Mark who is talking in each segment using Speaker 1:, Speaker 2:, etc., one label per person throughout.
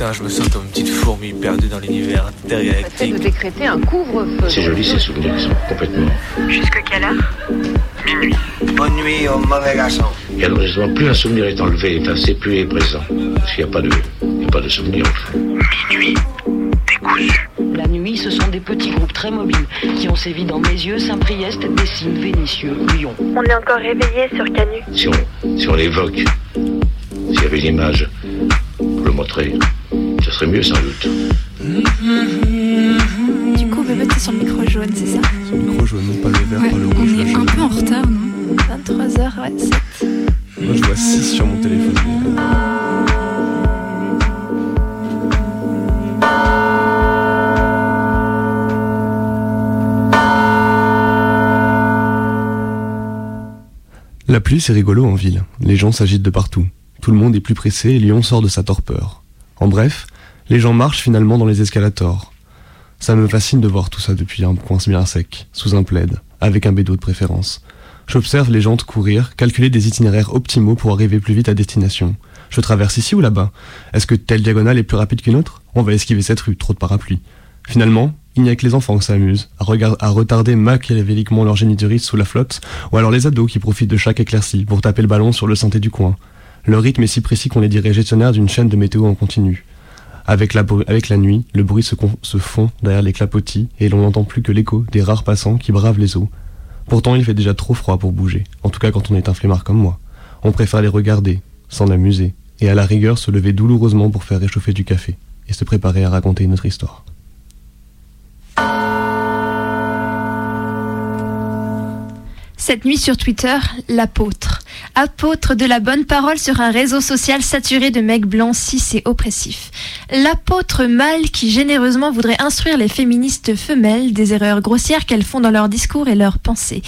Speaker 1: Putain, je me sens comme une petite fourmi perdue dans l'univers intergalactique.
Speaker 2: de décréter un couvre-feu.
Speaker 3: C'est joli ces souvenirs qui sont complètement.
Speaker 4: Jusque quelle heure?
Speaker 1: Minuit. Bonne nuit au mauvais garçon.
Speaker 3: Et alors justement, plus un souvenir est enlevé, effacé, plus il est présent. Parce qu'il n'y a pas de, il y a pas de souvenir au fond.
Speaker 1: Minuit. Décousu.
Speaker 2: La nuit, ce sont des petits groupes très mobiles qui ont sévi dans mes yeux, Saint-Priest, Dessines, Vénitieux, Lyon.
Speaker 4: On est encore réveillé sur Canu.
Speaker 3: Si on, si on l'évoque, s'il y avait une image pour le montrer, mieux sans doute.
Speaker 5: Du coup, bébé, t'es sur le micro jaune, c'est ça
Speaker 6: Sur le micro jaune, non pas le vert,
Speaker 5: Ouais,
Speaker 6: pas le
Speaker 5: on
Speaker 6: rouge. là,
Speaker 5: est un peu en retard, non 23h, ouais, 7.
Speaker 6: Moi je vois 6 sur mon téléphone. mais- La pluie, c'est rigolo en ville. Les gens s'agitent de partout. Tout le monde est plus pressé et Lyon sort de sa torpeur. En bref, les gens marchent finalement dans les escalators. Ça me fascine de voir tout ça depuis un coin bien sec, sous un plaid, avec un bédo de préférence. J'observe les gens courir, calculer des itinéraires optimaux pour arriver plus vite à destination. Je traverse ici ou là-bas Est-ce que telle diagonale est plus rapide qu'une autre? On va esquiver cette rue, trop de parapluies. Finalement, il n'y a que les enfants qui s'amusent, à, à retarder machiavéliquement leur géniturisme sous la flotte, ou alors les ados qui profitent de chaque éclaircie pour taper le ballon sur le synthé du coin. Leur rythme est si précis qu'on les dirait gestionnaires d'une chaîne de météo en continu. Avec la, nuit, le bruit se fond derrière les clapotis et l'on n'entend plus que l'écho des rares passants qui bravent les eaux. Pourtant, il fait déjà trop froid pour bouger, en tout cas quand on est un flemmard comme moi. On préfère les regarder, s'en amuser, et à la rigueur se lever douloureusement pour faire réchauffer du café, et se préparer à raconter notre histoire.
Speaker 5: Cette nuit sur Twitter, l'apôtre. Apôtre de la bonne parole sur un réseau social saturé de mecs blancs cis et oppressifs. L'apôtre mâle qui généreusement voudrait instruire les féministes femelles des erreurs grossières qu'elles font dans leurs discours et leurs pensées.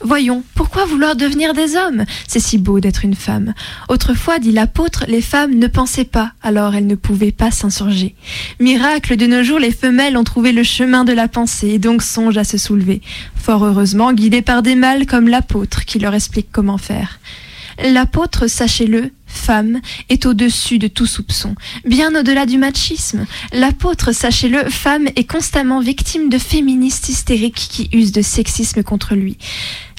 Speaker 5: Voyons, pourquoi vouloir devenir des hommes? C'est si beau d'être une femme. Autrefois, dit l'apôtre, les femmes ne pensaient pas, alors elles ne pouvaient pas s'insurger. Miracle, de nos jours, les femelles ont trouvé le chemin de la pensée et donc songent à se soulever. Fort heureusement, guidées par des mâles comme l'apôtre qui leur explique comment faire. L'apôtre, sachez-le, femme, est au-dessus de tout soupçon, bien au-delà du machisme. L'apôtre, sachez-le, femme est constamment victime de féministes hystériques qui usent de sexisme contre lui.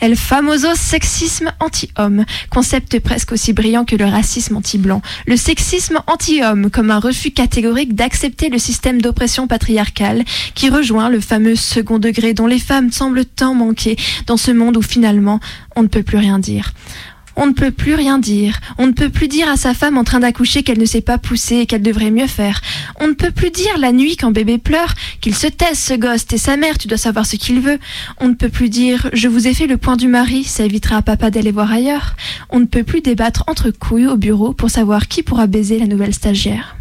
Speaker 5: El famoso sexisme anti-homme, concept presque aussi brillant que le racisme anti-blanc. Le sexisme anti-homme comme un refus catégorique d'accepter le système d'oppression patriarcale qui rejoint le fameux second degré dont les femmes semblent tant manquer dans ce monde où finalement on ne peut plus rien dire. On ne peut plus rien dire. On ne peut plus dire à sa femme en train d'accoucher qu'elle ne sait pas pousser et qu'elle devrait mieux faire. On ne peut plus dire la nuit quand bébé pleure qu'il se taise ce gosse, t'es sa mère, tu dois savoir ce qu'il veut. On ne peut plus dire je vous ai fait le point du mari, ça évitera à papa d'aller voir ailleurs. On ne peut plus débattre entre couilles au bureau pour savoir qui pourra baiser la nouvelle stagiaire.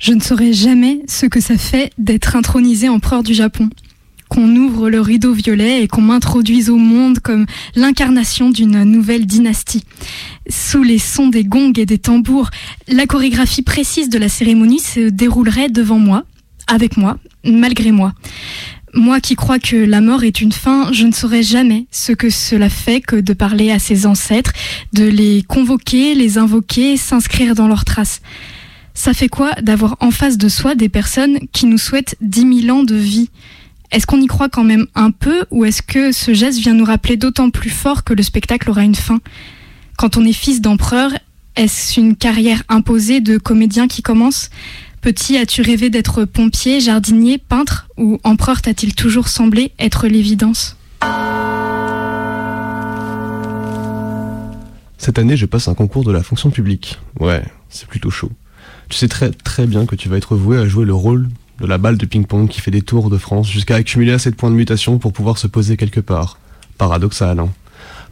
Speaker 7: Je ne saurais jamais ce que ça fait d'être intronisé empereur du Japon. Qu'on ouvre le rideau violet et qu'on m'introduise au monde comme l'incarnation d'une nouvelle dynastie. Sous les sons des gongs et des tambours, la chorégraphie précise de la cérémonie se déroulerait devant moi, avec moi, malgré moi. Moi qui crois que la mort est une fin, je ne saurais jamais ce que cela fait que de parler à ses ancêtres, de les convoquer, les invoquer, s'inscrire dans leurs traces. Ça fait quoi d'avoir en face de soi des personnes qui nous souhaitent 10 000 ans de vie? Est-ce qu'on y croit quand même un peu ou est-ce que ce geste vient nous rappeler d'autant plus fort que le spectacle aura une fin? Quand on est fils d'empereur, est-ce une carrière imposée de comédien qui commence? Petit, as-tu rêvé d'être pompier, jardinier, peintre ou empereur t'a-t-il toujours semblé être l'évidence?
Speaker 6: Cette année, je passe un concours de la fonction publique. Ouais, c'est plutôt chaud. Tu sais très très bien que tu vas être voué à jouer le rôle de la balle de ping-pong qui fait des tours de France jusqu'à accumuler assez de points de mutation pour pouvoir se poser quelque part. Paradoxal, hein.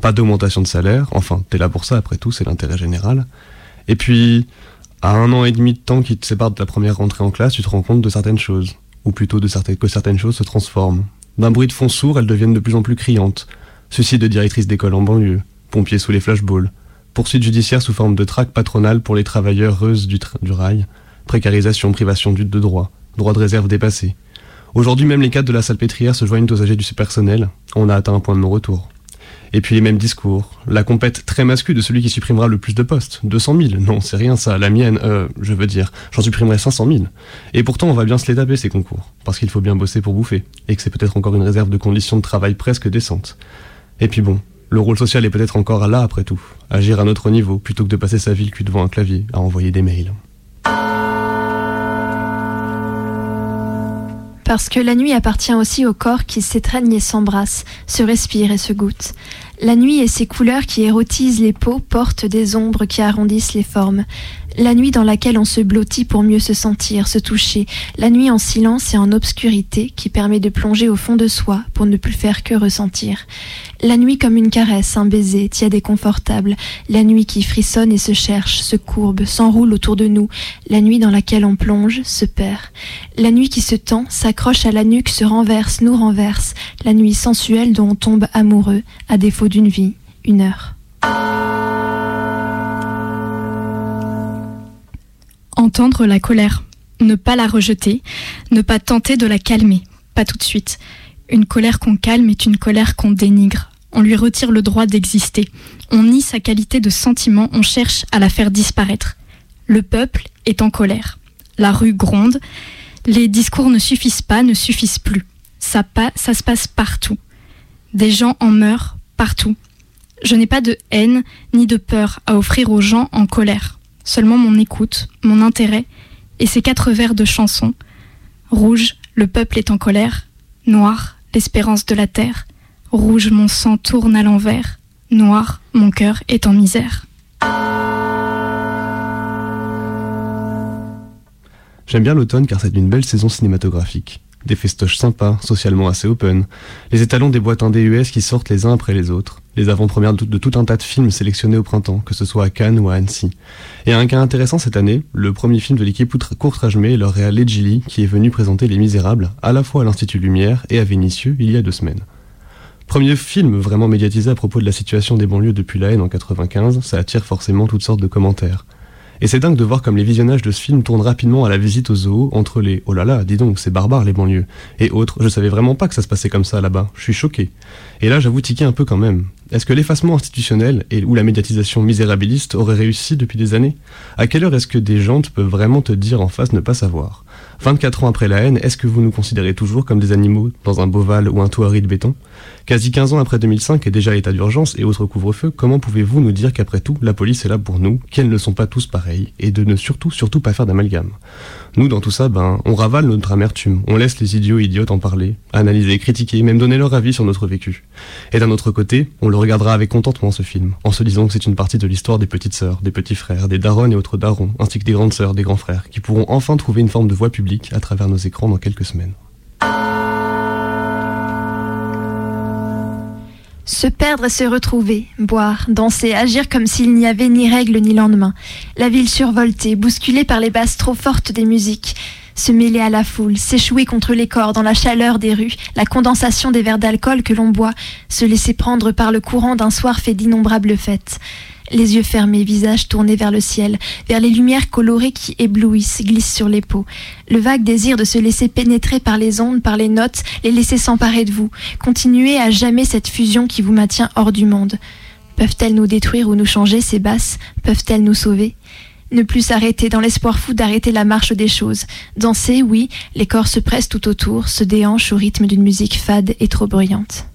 Speaker 6: Pas d'augmentation de salaire, enfin, t'es là pour ça, après tout, c'est l'intérêt général. Et puis, à un an et demi de temps qui te sépare de ta première rentrée en classe, tu te rends compte de certaines choses. Ou plutôt de certaines, que certaines choses se transforment. D'un bruit de fond sourd, elles deviennent de plus en plus criantes. Suicide de directrice d'école en banlieue, pompiers sous les flashballs, poursuite judiciaire sous forme de traque patronale pour les travailleuses du, tra- du rail, précarisation, privation de droit, droit de réserve dépassé. Aujourd'hui, même les cadres de la salpêtrière se joignent aux âgés du personnel. On a atteint un point de non-retour. Et puis les mêmes discours. La compète très masculine de celui qui supprimera le plus de postes. 200 000. Non, c'est rien ça. La mienne, euh, je veux dire, j'en supprimerai 500 000. Et pourtant, on va bien se les taper ces concours. Parce qu'il faut bien bosser pour bouffer. Et que c'est peut-être encore une réserve de conditions de travail presque décentes. Et puis bon, le rôle social est peut-être encore là après tout. Agir à notre niveau, plutôt que de passer sa vie le cul devant un clavier, à envoyer des mails.
Speaker 5: Parce que la nuit appartient aussi au corps qui s'étreignent et s'embrassent, se respirent et se goûtent. La nuit et ses couleurs qui érotisent les peaux portent des ombres qui arrondissent les formes. La nuit dans laquelle on se blottit pour mieux se sentir, se toucher. La nuit en silence et en obscurité qui permet de plonger au fond de soi pour ne plus faire que ressentir. La nuit comme une caresse, un baiser, tiède et confortable. La nuit qui frissonne et se cherche, se courbe, s'enroule autour de nous. La nuit dans laquelle on plonge, se perd. La nuit qui se tend, s'accroche à la nuque, se renverse, nous renverse. La nuit sensuelle dont on tombe amoureux, à défaut d'une vie, une heure.
Speaker 7: Entendre la colère, ne pas la rejeter, ne pas tenter de la calmer, pas tout de suite. Une colère qu'on calme est une colère qu'on dénigre. On lui retire le droit d'exister. On nie sa qualité de sentiment, on cherche à la faire disparaître. Le peuple est en colère. La rue gronde. Les discours ne suffisent pas, ne suffisent plus. Ça, se passe partout. Des gens en meurent partout. Je n'ai pas de haine ni de peur à offrir aux gens en colère seulement mon écoute, mon intérêt et ces quatre vers de chanson. Rouge, le peuple est en colère. Noir, l'espérance de la terre. Rouge, mon sang tourne à l'envers. Noir, mon cœur est en misère.
Speaker 6: J'aime bien l'automne car c'est une belle saison cinématographique des festoches sympas, socialement assez open, les étalons des boîtes indé US qui sortent les uns après les autres, les avant-premières de, tout un tas de films sélectionnés au printemps, que ce soit à Cannes ou à Annecy. Et un cas intéressant cette année, le premier film de l'équipe Courtrajmé, leur réal Gilly, qui est venu présenter Les Misérables, à la fois à l'Institut Lumière et à Vénissieux il y a deux semaines. Premier film vraiment médiatisé à propos de la situation des banlieues depuis la haine en 95, ça attire forcément toutes sortes de commentaires. Et c'est dingue de voir comme les visionnages de ce film tournent rapidement à la visite au zoo entre les oh là là, dis donc, c'est barbare les banlieues et autres. Je savais vraiment pas que ça se passait comme ça là-bas. Je suis choqué. Et là, j'avoue tiquer un peu quand même. Est-ce que l'effacement institutionnel et ou la médiatisation misérabiliste aurait réussi depuis des années? À quelle heure est-ce que des gens peuvent vraiment te dire en face ne pas savoir? 24 ans après la haine, est-ce que vous nous considérez toujours comme des animaux dans un boval ou un toit de béton? Quasi 15 ans après 2005 et déjà l'état d'urgence et autres couvre-feu, comment pouvez-vous nous dire qu'après tout, la police est là pour nous, qu'elles ne sont pas tous pareils, et de ne surtout, surtout pas faire d'amalgame? Nous, dans tout ça, ben, on ravale notre amertume, on laisse les idiots idiotes en parler, analyser, critiquer, même donner leur avis sur notre vécu. Et d'un autre côté, on le regardera avec contentement ce film, en se disant que c'est une partie de l'histoire des petites sœurs, des petits frères, des darons et autres darons, ainsi que des grandes sœurs, des grands frères, qui pourront enfin trouver une forme de voix publique à travers nos écrans dans quelques semaines.
Speaker 5: Se perdre et se retrouver, boire, danser, agir comme s'il n'y avait ni règle ni lendemain. La ville survoltée, bousculée par les basses trop fortes des musiques. Se mêler à la foule, s'échouer contre les corps dans la chaleur des rues, la condensation des verres d'alcool que l'on boit, se laisser prendre par le courant d'un soir fait d'innombrables fêtes les yeux fermés, visage tourné vers le ciel, vers les lumières colorées qui éblouissent, glissent sur les peaux. Le vague désir de se laisser pénétrer par les ondes, par les notes, les laisser s'emparer de vous. Continuez à jamais cette fusion qui vous maintient hors du monde. Peuvent-elles nous détruire ou nous changer, ces basses? Peuvent-elles nous sauver? Ne plus s'arrêter dans l'espoir fou d'arrêter la marche des choses. Danser, oui, les corps se pressent tout autour, se déhanchent au rythme d'une musique fade et trop bruyante.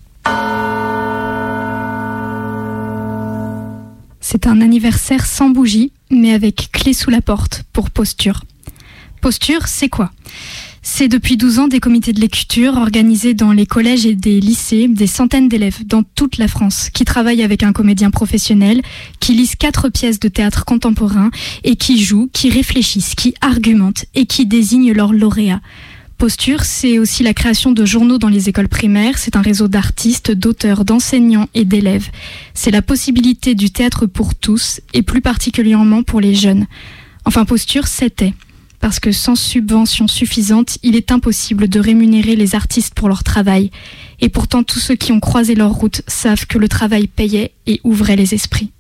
Speaker 7: C'est un anniversaire sans bougie, mais avec clé sous la porte pour posture. Posture, c'est quoi? C'est depuis 12 ans des comités de lecture organisés dans les collèges et des lycées, des centaines d'élèves dans toute la France qui travaillent avec un comédien professionnel, qui lisent quatre pièces de théâtre contemporain et qui jouent, qui réfléchissent, qui argumentent et qui désignent leurs lauréats. Posture, c'est aussi la création de journaux dans les écoles primaires. C'est un réseau d'artistes, d'auteurs, d'enseignants et d'élèves. C'est la possibilité du théâtre pour tous et plus particulièrement pour les jeunes. Enfin, Posture, c'était. Parce que sans subvention suffisante, il est impossible de rémunérer les artistes pour leur travail. Et pourtant, tous ceux qui ont croisé leur route savent que le travail payait et ouvrait les esprits.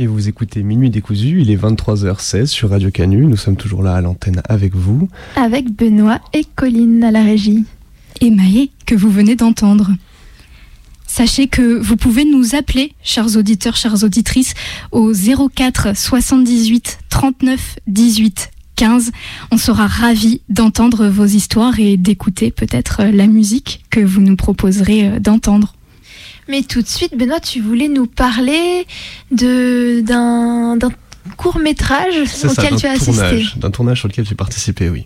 Speaker 6: Et vous écoutez Minuit décousu, il est 23h16 sur Radio Canu, nous sommes toujours là à l'antenne avec vous.
Speaker 5: Avec Benoît et Colline à la régie.
Speaker 7: Et Maë, que vous venez d'entendre. Sachez que vous pouvez nous appeler, chers auditeurs, chères auditrices, au 04 78 39 18 15. On sera ravis d'entendre vos histoires et d'écouter peut-être la musique que vous nous proposerez euh, d'entendre.
Speaker 5: Mais tout de suite, Benoît, tu voulais nous parler de d'un court métrage
Speaker 6: ça,
Speaker 5: auquel tu as assisté.
Speaker 6: d'un tournage sur lequel j'ai participé, oui.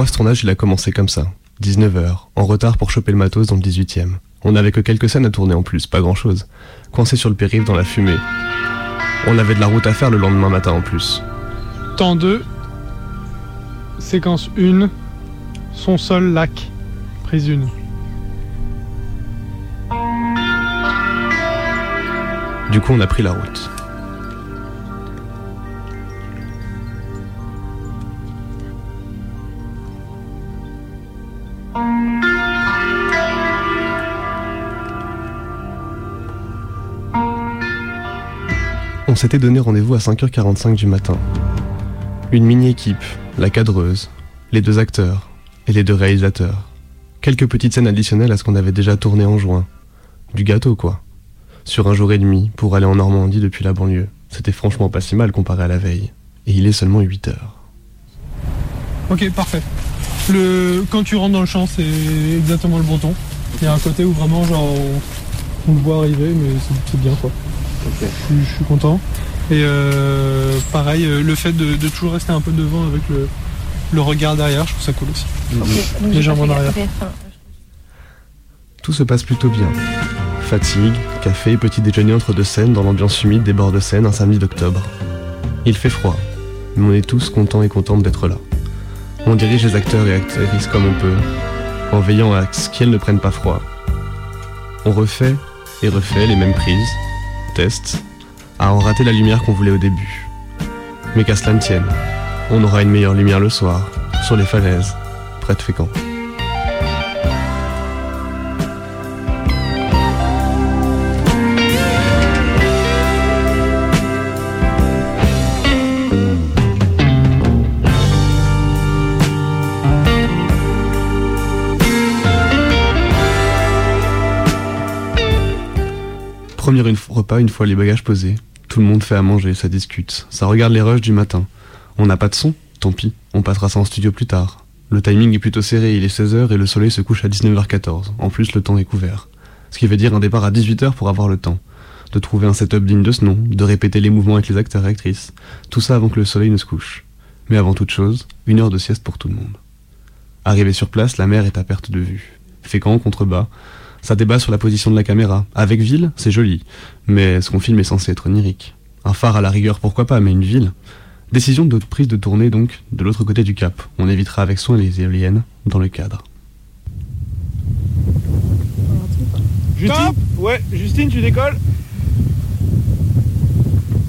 Speaker 6: Moi, ce tournage, il a commencé comme ça. 19h, en retard pour choper le matos dans le 18ème. On n'avait que quelques scènes à tourner en plus, pas grand chose. Coincé sur le périph' dans la fumée. On avait de la route à faire le lendemain matin en plus.
Speaker 8: Temps 2, séquence 1, son sol, lac, prise 1.
Speaker 6: Du coup, on a pris la route. On s'était donné rendez-vous à 5h45 du matin. Une mini-équipe, la cadreuse, les deux acteurs et les deux réalisateurs. Quelques petites scènes additionnelles à ce qu'on avait déjà tourné en juin. Du gâteau, quoi. Sur un jour et demi, pour aller en Normandie depuis la banlieue. C'était franchement pas si mal comparé à la veille. Et il est seulement 8 heures.
Speaker 8: Ok, parfait. Le... Quand tu rentres dans le champ, c'est exactement le bon ton. Il y a un côté où vraiment, genre, on, le voit arriver, mais c'est bien, quoi. Je, suis- je suis content. Et euh, pareil, euh, le fait de, de toujours rester un peu devant avec le, le regard derrière, je trouve ça cool aussi. Légèrement en arrière.
Speaker 6: Tout se passe plutôt bien. Fatigue, café, petit déjeuner entre deux scènes dans l'ambiance humide des bords de Seine un samedi d'octobre. Il fait froid, mais on est tous contents et contentes d'être là. On dirige les acteurs et actrices comme on peut, en veillant à ce qu'elles ne prennent pas froid. On refait et refait les mêmes prises, tests, à en rater la lumière qu'on voulait au début. Mais qu'à cela ne tienne, on aura une meilleure lumière le soir, sur les falaises, près de Fécamp. Premier repas une fois les bagages posés. Tout le monde fait à manger, ça discute. Ça regarde les rushs du matin. On n'a pas de son Tant pis, on passera ça en studio plus tard. Le timing est plutôt serré, il est 16h et le soleil se couche à 19h14. En plus, le temps est couvert. Ce qui veut dire un départ à 18h pour avoir le temps. De trouver un setup digne de ce nom, de répéter les mouvements avec les acteurs et actrices. Tout ça avant que le soleil ne se couche. Mais avant toute chose, une heure de sieste pour tout le monde. Arrivé sur place, la mer est à perte de vue. Fécamp, contrebas, ça débat sur la position de la caméra. Avec ville, c'est joli. Mais ce qu'on filme est censé être onirique. Un phare à la rigueur, pourquoi pas, mais une ville Décision de prise de tournée donc de l'autre côté du cap. On évitera avec soin les éoliennes dans le cadre.
Speaker 9: Justine Ouais, Justine, tu décolles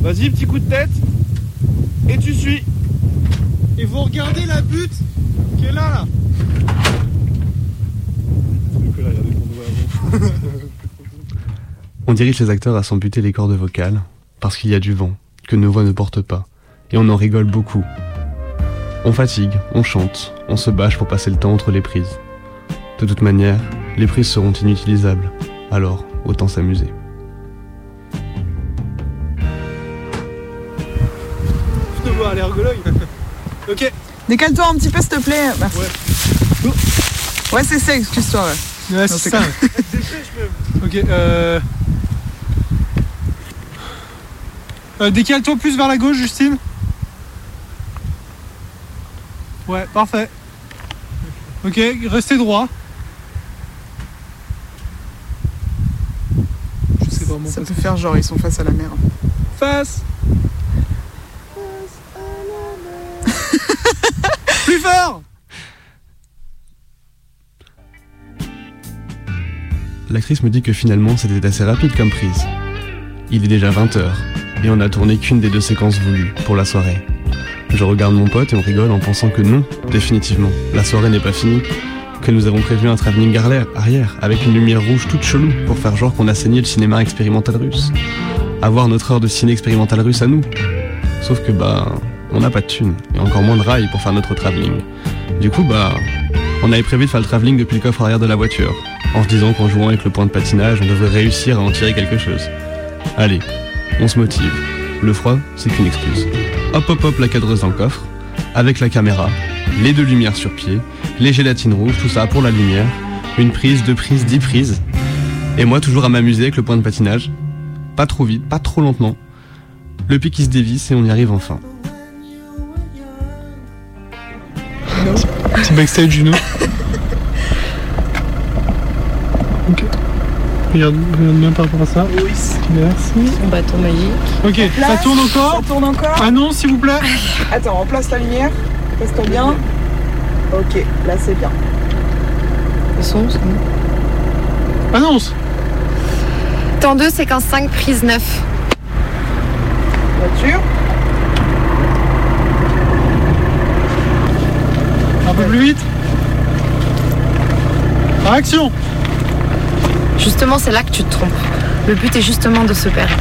Speaker 9: Vas-y, petit coup de tête. Et tu suis.
Speaker 8: Et vous regardez la butte qui est là, là
Speaker 6: On dirige les acteurs à s'amputer les cordes vocales parce qu'il y a du vent que nos voix ne portent pas. Et on en rigole beaucoup. On fatigue, on chante, on se bâche pour passer le temps entre les prises. De toute manière, les prises seront inutilisables. Alors, autant s'amuser.
Speaker 9: Je te vois, elle est rigologue. ok.
Speaker 10: Décale-toi un petit peu, s'il te plaît. Merci.
Speaker 9: Ouais.
Speaker 10: Ouais, c'est ça, excuse-toi. Ouais.
Speaker 8: Ouais, c'est ça. ok, euh... euh, Décale-toi plus vers la gauche, Justine. Ouais, parfait. Ok, restez droit. Je sais vraiment
Speaker 10: Ça
Speaker 8: pas
Speaker 10: peut faire genre, ils sont face à la mer.
Speaker 8: Face
Speaker 9: Plus fort
Speaker 6: L'actrice me dit que finalement c'était assez rapide comme prise. Il est déjà 20h et on n'a tourné qu'une des deux séquences voulues pour la soirée. Je regarde mon pote et on rigole en pensant que non, définitivement, la soirée n'est pas finie, que nous avons prévu un travelling arrière avec une lumière rouge toute chelou pour faire genre qu'on a saigné le cinéma expérimental russe. Avoir notre heure de ciné expérimental russe à nous. Sauf que bah, on n'a pas de thunes et encore moins de rails pour faire notre travelling. Du coup bah, on avait prévu de faire le travelling depuis le coffre arrière de la voiture, en se disant qu'en jouant avec le point de patinage, on devrait réussir à en tirer quelque chose. Allez, on se motive. Le froid, c'est qu'une excuse. Hop hop hop la cadreuse dans le coffre, avec la caméra, les deux lumières sur pied, les gélatines rouges, tout ça pour la lumière, une prise, deux prises, dix prises. Et moi toujours à m'amuser avec le point de patinage. Pas trop vite, pas trop lentement. Le pic qui se dévisse et on y arrive enfin.
Speaker 8: C'est backstage, Juno. ok. Regarde, regarde bien par rapport à ça.
Speaker 10: Oui.
Speaker 8: Merci.
Speaker 11: Son bâton magique.
Speaker 8: Ok, ça
Speaker 10: Place,
Speaker 8: tourne encore
Speaker 10: Ça tourne encore
Speaker 8: Ah non, s'il vous plaît
Speaker 10: Attends, on place la lumière. Place-toi bien. Ok, là c'est bien.
Speaker 11: Le son, c'est bon.
Speaker 8: Annonce
Speaker 11: Temps 2, séquence 5, prise 9.
Speaker 10: Voiture.
Speaker 8: Un peu plus vite Action
Speaker 11: Justement, c'est là que tu te trompes. Le but est justement de se perdre.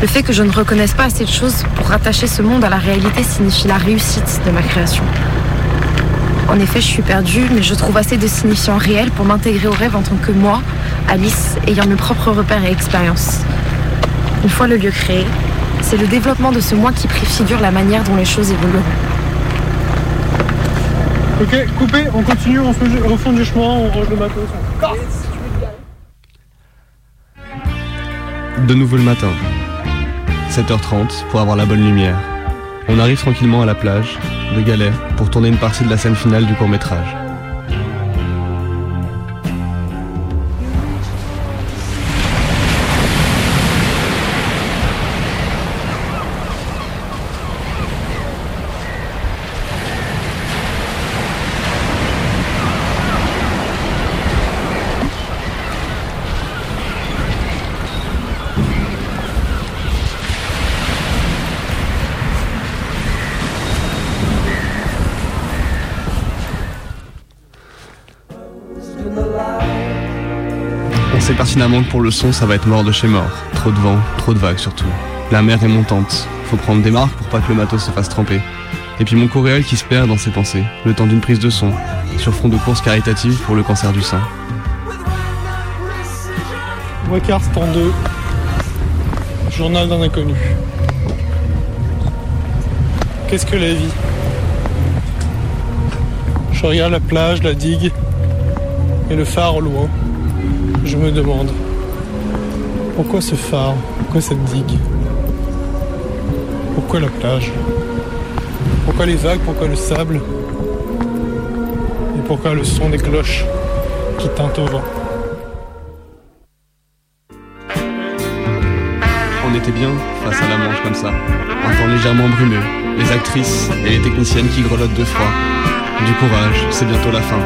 Speaker 11: Le fait que je ne reconnaisse pas assez de choses pour rattacher ce monde à la réalité signifie la réussite de ma création. En effet, je suis perdue, mais je trouve assez de signifiants réels pour m'intégrer au rêve en tant que moi, Alice, ayant mes propres repères et expériences. Une fois le lieu créé, c'est le développement de ce moi qui préfigure la manière dont les choses évolueront.
Speaker 8: Ok, coupé, on continue, on se met au fond du chemin, on range le matos.
Speaker 6: De nouveau le matin. 7h30 pour avoir la bonne lumière. On arrive tranquillement à la plage de Galère pour tourner une partie de la scène finale du court métrage. Sait pertinemment que pour le son, ça va être mort de chez mort. Trop de vent, trop de vagues surtout. La mer est montante. Faut prendre des marques pour pas que le matos se fasse tremper. Et puis mon coréal qui se perd dans ses pensées, le temps d'une prise de son, sur fond de course caritative pour le cancer du sein.
Speaker 8: Wacars, temps 2. Journal d'un inconnu. Qu'est-ce que la vie? Je regarde la plage, la digue et le phare au loin. Je me demande pourquoi ce phare Pourquoi cette digue? Pourquoi la plage? Pourquoi les vagues? Pourquoi le sable? Et pourquoi le son des cloches qui tintent au vent?
Speaker 6: On était bien face à la Manche comme ça. Un temps légèrement brumeux, les actrices et les techniciennes qui grelottent de froid. Du courage, c'est bientôt la fin.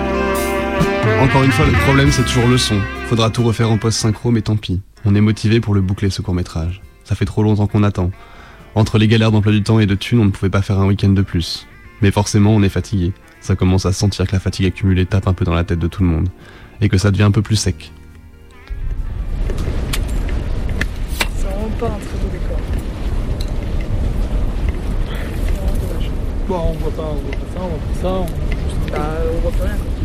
Speaker 6: Encore une fois, le problème c'est toujours le son. Faudra tout refaire en post-synchro, mais tant pis. On est motivé pour le boucler ce court-métrage. Ça fait trop longtemps qu'on attend. Entre les galères d'emploi du temps et de thunes, on ne pouvait pas faire un week-end de plus. Mais forcément, on est fatigué. Ça commence à sentir que la fatigue accumulée tape un peu dans la tête de tout le monde. Et que ça devient un peu plus sec.
Speaker 10: C'est vraiment pas un très beau décor.
Speaker 8: Bon, on voit pas, on voit pas ça, on voit pas ça. On...
Speaker 10: Bah, on voit plus rien.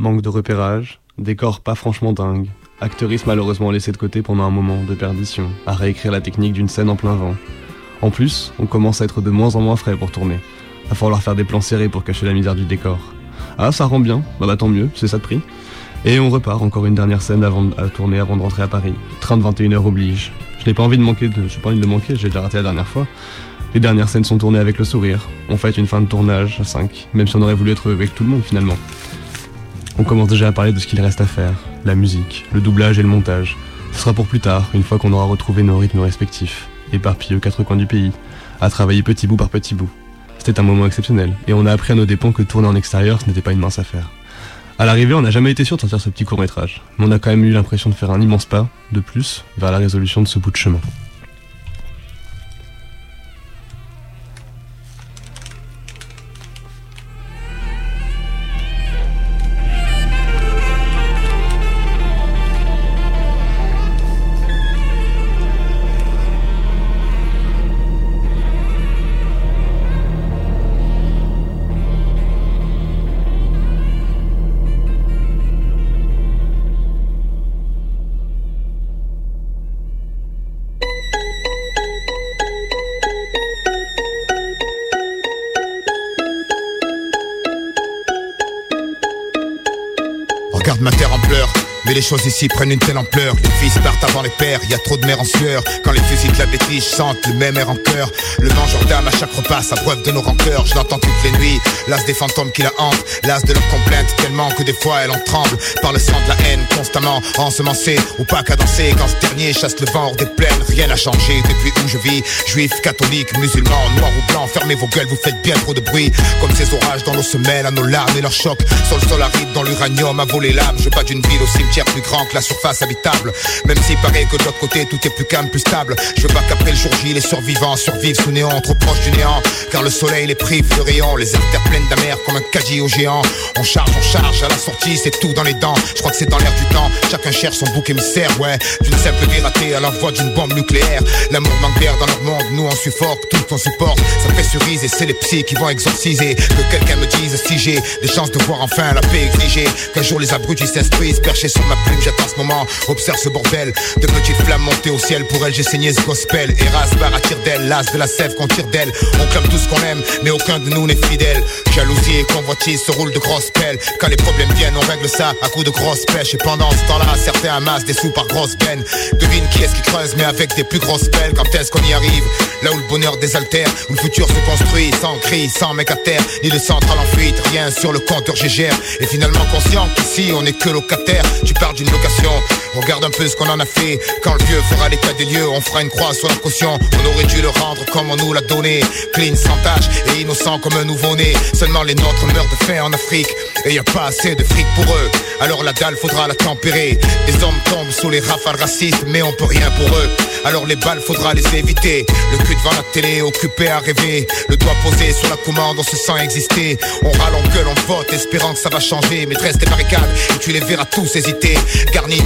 Speaker 6: Manque de repérage, décor pas franchement dingue, actrice malheureusement laissée de côté pendant un moment de perdition, à réécrire la technique d'une scène en plein vent. En plus, on commence à être de moins en moins frais pour tourner. Va falloir faire des plans serrés pour cacher la misère du décor. Ah, ça rend bien, bah, bah tant mieux, c'est ça de prix. Et on repart, encore une dernière scène avant de- à tourner avant de rentrer à Paris. Train de 21h oblige. Je n'ai pas envie de manquer de, j'ai pas envie de manquer, j'ai déjà raté la dernière fois. Les dernières scènes sont tournées avec le sourire. On fête une fin de tournage à 5, même si on aurait voulu être avec tout le monde finalement. On commence déjà à parler de ce qu'il reste à faire, la musique, le doublage et le montage. Ce sera pour plus tard, une fois qu'on aura retrouvé nos rythmes respectifs, éparpillés aux quatre coins du pays, à travailler petit bout par petit bout. C'était un moment exceptionnel, et on a appris à nos dépens que tourner en extérieur, ce n'était pas une mince affaire. À l'arrivée, on n'a jamais été sûr de sortir ce petit court métrage, mais on a quand même eu l'impression de faire un immense pas, de plus, vers la résolution de ce bout de chemin.
Speaker 12: Choses ici prennent une telle ampleur. Les fils partent avant les pères, y a trop de mères en sueur. Quand les fusils de la bêtise sentent le même air en cœur. Le mangeur d'âme à chaque repas s'abreuve de nos rancœurs. Je l'entends toutes les nuits, l'as des fantômes qui la hantent L'as de leurs complaintes tellement que des fois elle en tremble. Par le sang de la haine constamment ensemencé Ou pas cadencé quand ce dernier chasse le vent hors des plaines Rien n'a changé. Depuis où je vis Juifs, catholiques, musulmans, noirs ou blancs Fermez vos gueules, vous faites bien trop de bruit. Comme ces orages dans l'eau se mêlent à nos larmes et leurs chocs. Sol aride dans l'uranium a volé l'âme. Je pas d'une ville au cimetière grand que la surface habitable. Même s'il paraît que de l'autre côté tout est plus calme, plus stable. Je veux pas qu'après le jour J, les survivants survivent sous néant, trop proche du néant. Car le soleil les prive de rayons, les artères pleines d'amers comme un caddie au géant. On charge, on charge, à la sortie c'est tout dans les dents. Je crois que c'est dans l'air du temps, chacun cherche son bouc émissaire, ouais. D'une simple vie ratée à la voix d'une bombe nucléaire. L'amour manque d'air dans leur monde, nous on suffoque, tout on supporte. Ça fait cerise et c'est les psys qui vont exorciser. Que quelqu'un me dise si j'ai des chances de voir enfin la paix exigée. Qu'un jour les abrutis s'instruisent, perchés sur ma plume, j'attends ce moment. Observe ce bordel de petites flammes montées au ciel. Pour elle, j'ai saigné ce gospel. Erasbar attire d'elle, l'as de la sève qu'on tire d'elle. On clame tout ce qu'on aime, mais aucun de nous n'est fidèle. Jalousie et convoitise se roulent de grosses pelles. Quand les problèmes viennent, on règle ça à coups de grosses pêches. Et pendant ce temps-là, certains amassent des sous par grosses peines. Devine qui est-ce qui creuse, mais avec des plus grosses pelles. Quand est-ce qu'on y arrive? Là où le bonheur où le futur se construit sans cri, sans mec ni de centrale en fuite, rien sur le compteur GGR. Et finalement conscient qu'ici on est que locataire. Tu parles d'une location, regarde un peu ce qu'on en a fait. Quand le vieux fera l'état des lieux, on fera une croix sur la caution. On aurait dû le rendre comme on nous l'a donné. Clean, sans tâche et innocent comme un nouveau-né. Seulement les nôtres meurent de faim en Afrique. Et y a pas assez de fric pour eux. Alors la dalle faudra la tempérer. Les hommes tombent sous les rafales racistes, mais on peut rien pour eux. Alors les balles faudra les éviter. Le cul devant la télé, occupé à rêver. Le doigt posé sur la commande, on se sent exister. On râle, on gueule, on vote, espérant que ça va changer. Maîtresse des barricades, et tu les verras tous hésiter. Garni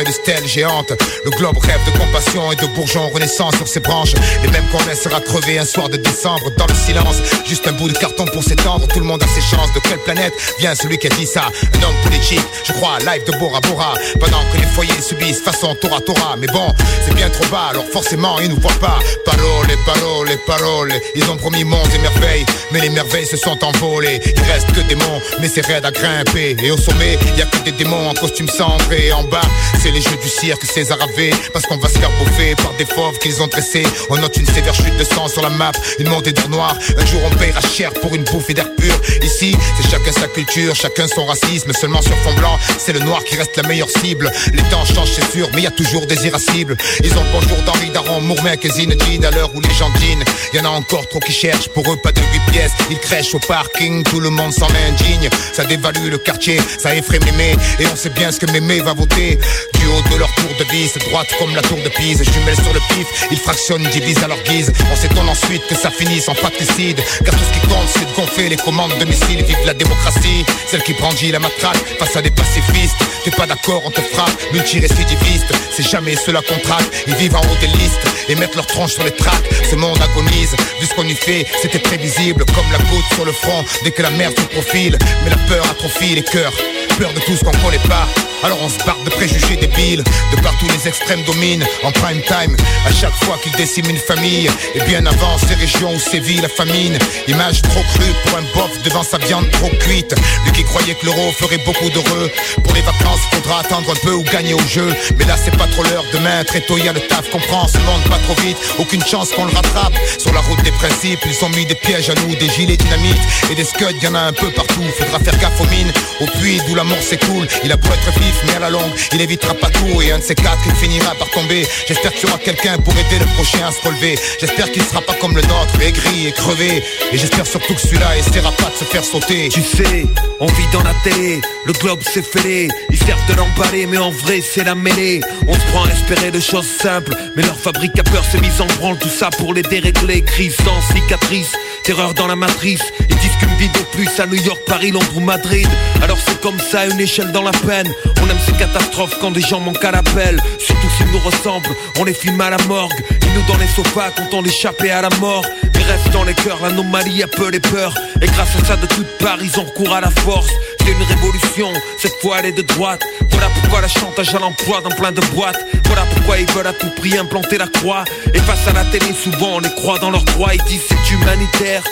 Speaker 12: et de stèles géantes. Le globe rêve de compassion et de bourgeons renaissance sur ses branches. Les mêmes qu'on laissera crever un soir de décembre dans le silence. Juste un bout de carton pour s'étendre. Tout le monde a ses chances. De quelle planète vient celui qui a dit ça? Un homme politique, je crois, live de Bora Bora. Pendant que les foyers subissent façon Tora Tora. Mais bon, c'est bien trop bas, alors forcément ils nous voient pas. Parole, parole, parole. Ils ont promis monts et merveilles, mais les merveilles se sont envolées. Il reste que des monts, mais c'est raide à grimper. Et au sommet, y a que des démons en costume. Et en bas, c'est les jeux du cirque César avait. Parce qu'on va se faire bouffer par des fauves qu'ils ont dressés. On note une sévère chute de sang sur la map, une montée d'air noir. Un jour on payera cher pour une bouffée d'air pur. Ici, c'est chacun sa culture, chacun son racisme. Seulement sur fond blanc, c'est le noir qui reste la meilleure cible. Les temps changent, c'est sûr, mais y a toujours des irascibles. Ils ont le bonjour d'Henri Daron, Mourmin, que Zinedine à l'heure où les gens dînent. Y en a encore trop qui cherchent, pour eux pas de 8 pièces. Ils crèchent au parking, tout le monde s'en indigne. Ça dévalue le quartier, ça effraie mémé. Et on sait bien ce que mémé va voter. Du haut de leur tour de vis, droite comme la tour de Pise. Jumelles sur le pif, ils fractionnent, divisent à leur guise. On s'étonne ensuite que ça finisse en patricide. Car tout ce qui compte, c'est de gonfler les commandes de missiles. Vive la démocratie, celle qui brandit la matraque face à des pacifistes. T'es pas d'accord, on te frappe, multirécidiviste. C'est jamais cela qu'on traque. Ils vivent en haut des listes et mettent leur tronche sur les tracks. Ce monde agonise, vu ce qu'on y fait, c'était prévisible. Comme la goutte sur le front, dès que la merde se profile. Mais la peur atrophie les cœurs, peur de tout ce qu'on connaît pas. Alors on se barre de préjugés débiles, de partout les extrêmes dominent, en prime time, à chaque fois qu'ils déciment une famille, et bien avant ces régions où sévit la famine, image trop crue pour un bof devant sa viande trop cuite, lui qui croyait que l'euro ferait beaucoup d'heureux, pour les vacances faudra attendre un peu ou gagner au jeu. Mais là, c'est pas trop l'heure. Demain, très tôt, y le taf. Comprends, ce monde pas trop vite. Aucune chance qu'on le rattrape. Sur la route des principes, ils ont mis des pièges à nous, des gilets dynamites et des scuds. Y en a un peu partout. Faudra faire gaffe aux mines, au puits d'où l'amour s'écoule. Il a beau être vif, mais à la longue, il évitera pas tout. Et un de ces quatre, il finira par tomber. J'espère qu'il y aura quelqu'un pour aider le prochain à se relever. J'espère qu'il sera pas comme le nôtre, aigri et crevé. Et j'espère surtout que celui-là essaiera pas de se faire sauter.
Speaker 13: Tu sais, on vit dans la télé, le globe s'est fêlé. Ils servent de l'emballer, mais en vrai c'est la mêlée. On se prend à espérer de choses simples, mais leur fabrique à peur s'est mise en branle. Tout ça pour les dérégler, crise sans cicatrice. Terreur dans la matrice, ils disent qu'une vie de plus à New York, Paris, Londres ou Madrid. Alors c'est comme ça, une échelle dans la peine. On aime ces catastrophes quand des gens manquent à l'appel. Surtout s'ils nous ressemblent, on les filme à la morgue. Ils nous dans les sofas, content d'échapper à la mort. Mais reste dans les cœurs, l'anomalie a peu les peurs. Et grâce à ça, de toute part, ils ont recours à la force. C'est une révolution, cette fois elle est de droite. Voilà pourquoi la chantage à l'emploi dans plein de boîtes. Voilà pourquoi ils veulent à tout prix implanter la croix. Et face à la télé, souvent on les croit dans leur droit. Ils disent c'est humanitaire.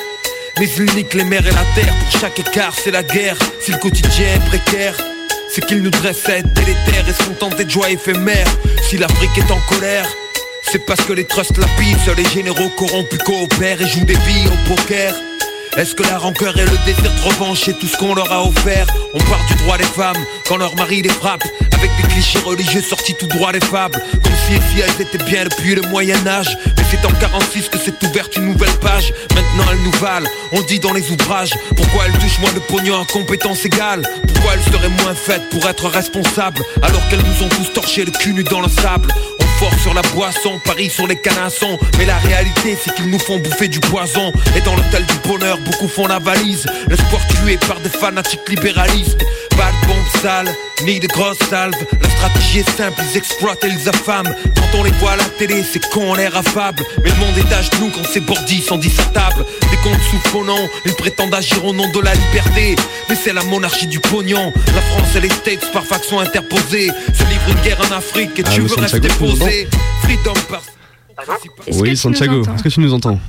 Speaker 13: Mais ils niquent les mers et la terre. Pour chaque écart, c'est la guerre. Si le quotidien est précaire, c'est qu'ils nous dressent à être délétères et sont tentés de joie éphémère. Si l'Afrique est en colère, c'est parce que les trusts lapident, seuls les généraux corrompus coopèrent et jouent des vies au poker. Est-ce que la rancœur et le désir de revanche est tout ce qu'on leur a offert? On parle du droit des femmes quand leur mari les frappe Avec des clichés religieux sortis tout droit des fables si elles étaient bien depuis le Moyen-Âge Mais c'est en 46 que s'est ouverte une nouvelle page. Maintenant elles nous valent, on dit dans les ouvrages Pourquoi elles touchent moins de pognon à compétences égales? Pourquoi elles seraient moins faites pour être responsables Alors qu'elles nous ont tous torché le cul nu dans le sable? Fort sur la boisson, Paris sur les canassons Mais la réalité c'est qu'ils nous font bouffer du poison. Et dans l'hôtel du bonheur, beaucoup font la valise. L'espoir tué par des fanatiques libéralistes de sales, ni de grosses salves. La stratégie est simple, ils exploitent et ils affament. Quand on les voit à la télé, c'est con, on l'air affable. Mais le monde est à genoux quand ces bordis sont dissertables Des comptes nom, ils prétendent agir au nom de la liberté. Mais c'est la monarchie du pognon. La France et les States par faction interposée Se livrent une guerre en Afrique et
Speaker 6: Ah,
Speaker 13: tu veux
Speaker 6: Santiago,
Speaker 13: rester posé? Freedom par...
Speaker 6: Oui, Santiago, est-ce que tu nous entends?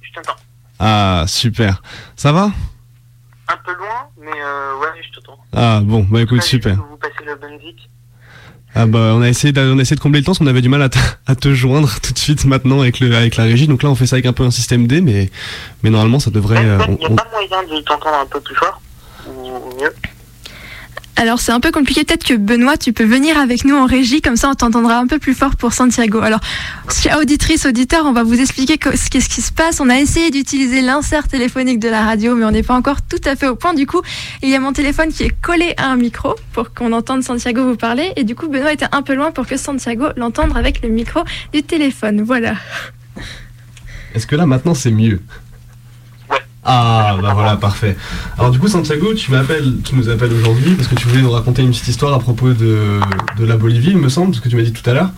Speaker 9: Je t'entends.
Speaker 6: Ah, super. Ça va?
Speaker 9: Un peu loin, mais euh, ouais, je t'entends.
Speaker 6: Ah, bon, bah écoute, super.
Speaker 9: Vous passez le bon zik.
Speaker 6: Ah bah on a essayé de, on a essayé de combler le temps parce qu'on avait du mal à te, à te joindre tout de suite maintenant avec le avec la régie donc là on fait ça avec un peu un système D mais mais normalement ça devrait euh,
Speaker 9: Il n'y a
Speaker 6: on-
Speaker 9: pas moyen de t'entendre un peu plus fort Ou mieux
Speaker 5: Alors c'est un peu compliqué, peut-être que Benoît, tu peux venir avec nous en régie, comme ça on t'entendra un peu plus fort pour Santiago. Alors, auditrice, auditeur, on va vous expliquer ce qui se passe. On a essayé d'utiliser l'insert téléphonique de la radio, mais on n'est pas encore tout à fait au point. Du coup, il y a mon téléphone qui est collé à un micro pour qu'on entende Santiago vous parler, et du coup Benoît était un peu loin pour que Santiago l'entende avec le micro du téléphone. Voilà.
Speaker 6: Est-ce que là maintenant c'est mieux? Ah bah voilà parfait. Alors du coup Santiago tu m'appelles, tu nous appelles aujourd'hui parce que tu voulais nous raconter une petite histoire à propos de, de la Bolivie il me semble, ce que tu m'as dit tout à l'heure.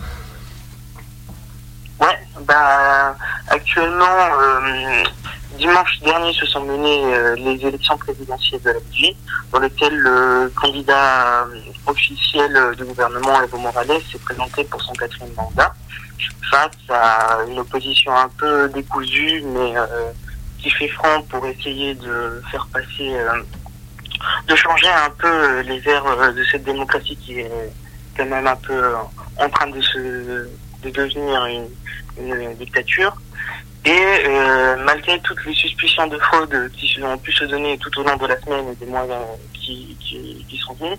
Speaker 9: Ouais, bah actuellement, euh, dimanche dernier se sont menées euh, les élections présidentielles de la Belgique, dans lesquelles le candidat euh, officiel du gouvernement, Evo Morales, s'est présenté pour son quatrième mandat, face à une opposition un peu décousue, mais euh, qui fait front pour essayer de faire passer, euh, de changer un peu euh, les airs euh, de cette démocratie qui est quand même un peu en train de se de devenir une, dictature. Et malgré toutes les suspicions de fraude qui ont pu se donner tout au long de la semaine et des mois qui, qui, qui sont venus,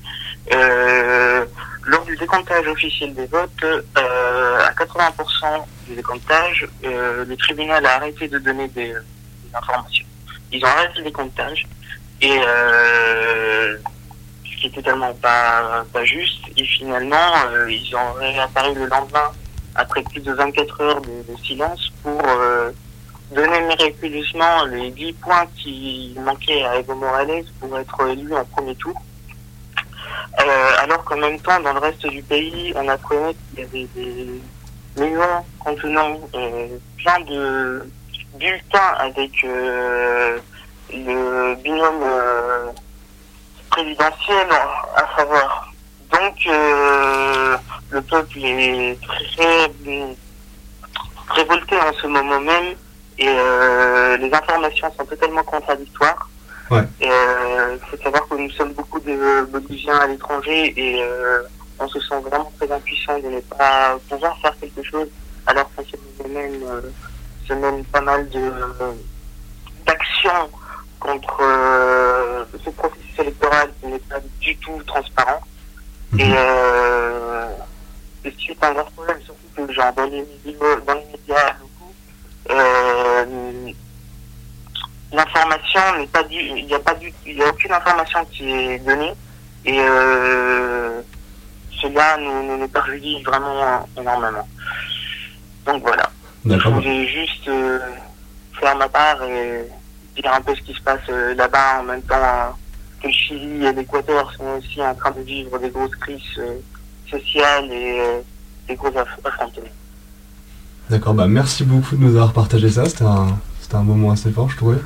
Speaker 9: lors du décomptage officiel des votes, à 80% du décomptage, le tribunal a arrêté de donner des, des informations. Ils ont arrêté le décomptage et euh, ce qui est totalement pas, pas juste. Et finalement, euh, ils ont réapparu le lendemain après plus de 24 heures de, silence pour euh, donner miraculeusement les 10 points qui manquaient à Evo Morales pour être élu en premier tour. Alors qu'en même temps, dans le reste du pays, on apprenait qu'il y avait des maisons contenant plein de bulletins avec euh, le binôme euh, présidentiel à savoir. Donc, euh, le peuple est très révolté en ce moment même et les informations sont totalement contradictoires.
Speaker 6: Ouais.
Speaker 9: Il faut savoir que nous sommes beaucoup de Boliviens à l'étranger et on se sent vraiment très impuissant de ne pas pouvoir faire quelque chose alors que ce domaine euh, se pas mal de d'actions contre euh, ce processus électoral qui n'est pas du tout transparent. Et euh, c'est un grand problème, surtout que genre dans les médias, dans les médias euh, l'information n'est pas du, il n'y a pas du, il y a aucune information qui est donnée et euh, cela nous, nous, nous perjudique vraiment énormément. Donc voilà. Je voulais juste euh, faire ma part et dire un peu ce qui se passe euh, là-bas en même temps euh, que le Chili et l'Équateur sont aussi en train de vivre des grosses crises euh, sociales et des grosses affrontements.
Speaker 6: D'accord, bah merci beaucoup de nous avoir partagé ça. C'était un, un moment assez fort, je trouvais.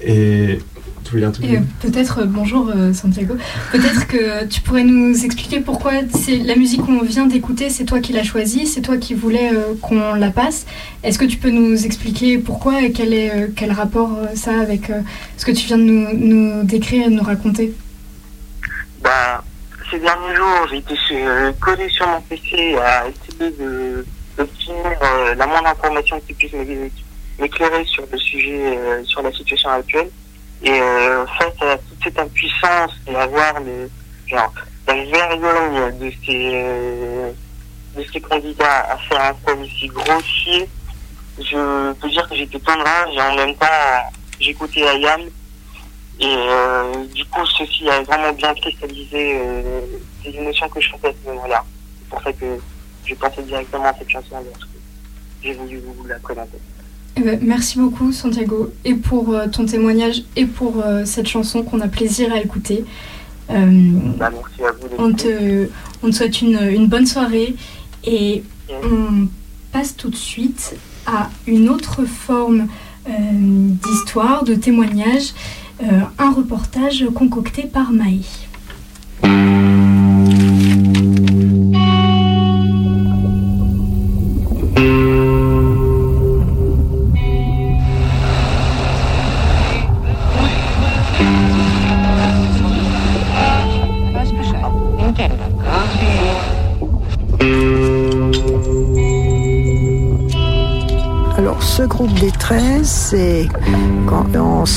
Speaker 6: Et tu voulais
Speaker 7: euh, peut-être, bonjour euh, Santiago, peut-être que tu pourrais nous expliquer pourquoi c'est la musique qu'on vient d'écouter, c'est toi qui l'as choisie, c'est toi qui voulais euh, qu'on la passe. Est-ce que tu peux nous expliquer pourquoi et quel est euh, quel rapport ça avec ce que tu viens de nous, nous décrire et de nous raconter?
Speaker 9: Bah, ces derniers jours, j'ai été euh, collé sur mon PC à essayer de d'obtenir euh, la moindre information qui puisse m'é- m'éclairer sur le sujet, euh, sur la situation actuelle. Et euh, face à toute cette impuissance et à voir le, genre, la vergogne de ces, euh, de ces candidats à faire un choix aussi grossier, je peux dire que j'étais plein de rage et en même temps, j'écoutais Ayam et euh, du coup, ceci a vraiment bien cristallisé euh, les émotions que je sentais à ce moment-là. C'est pour ça que j'ai pensé directement à cette chanson lorsque j'ai voulu vous la présenter.
Speaker 7: Eh ben, merci beaucoup Santiago et pour euh, ton témoignage et pour euh, cette chanson qu'on a plaisir à écouter. Euh,
Speaker 9: Bah, merci à vous. les
Speaker 7: on, te, on te souhaite une, une bonne soirée et on passe tout de suite à une autre forme d'histoire, de témoignage, un reportage concocté par Maï.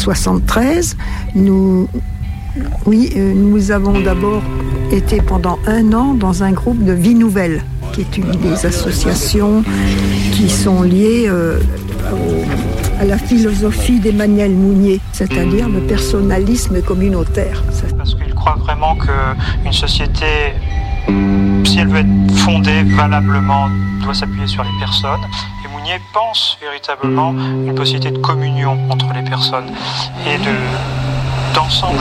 Speaker 14: 73, nous, oui, euh, nous avons d'abord été pendant un an dans un groupe de Vie Nouvelle, qui est une des associations qui sont liées euh, à la philosophie d'Emmanuel Mounier, c'est-à-dire le personnalisme communautaire.
Speaker 15: parce qu'il croit vraiment qu'une société, si elle veut être fondée valablement, doit s'appuyer sur les personnes. Pense véritablement une possibilité de communion entre les personnes et de d'ensemble.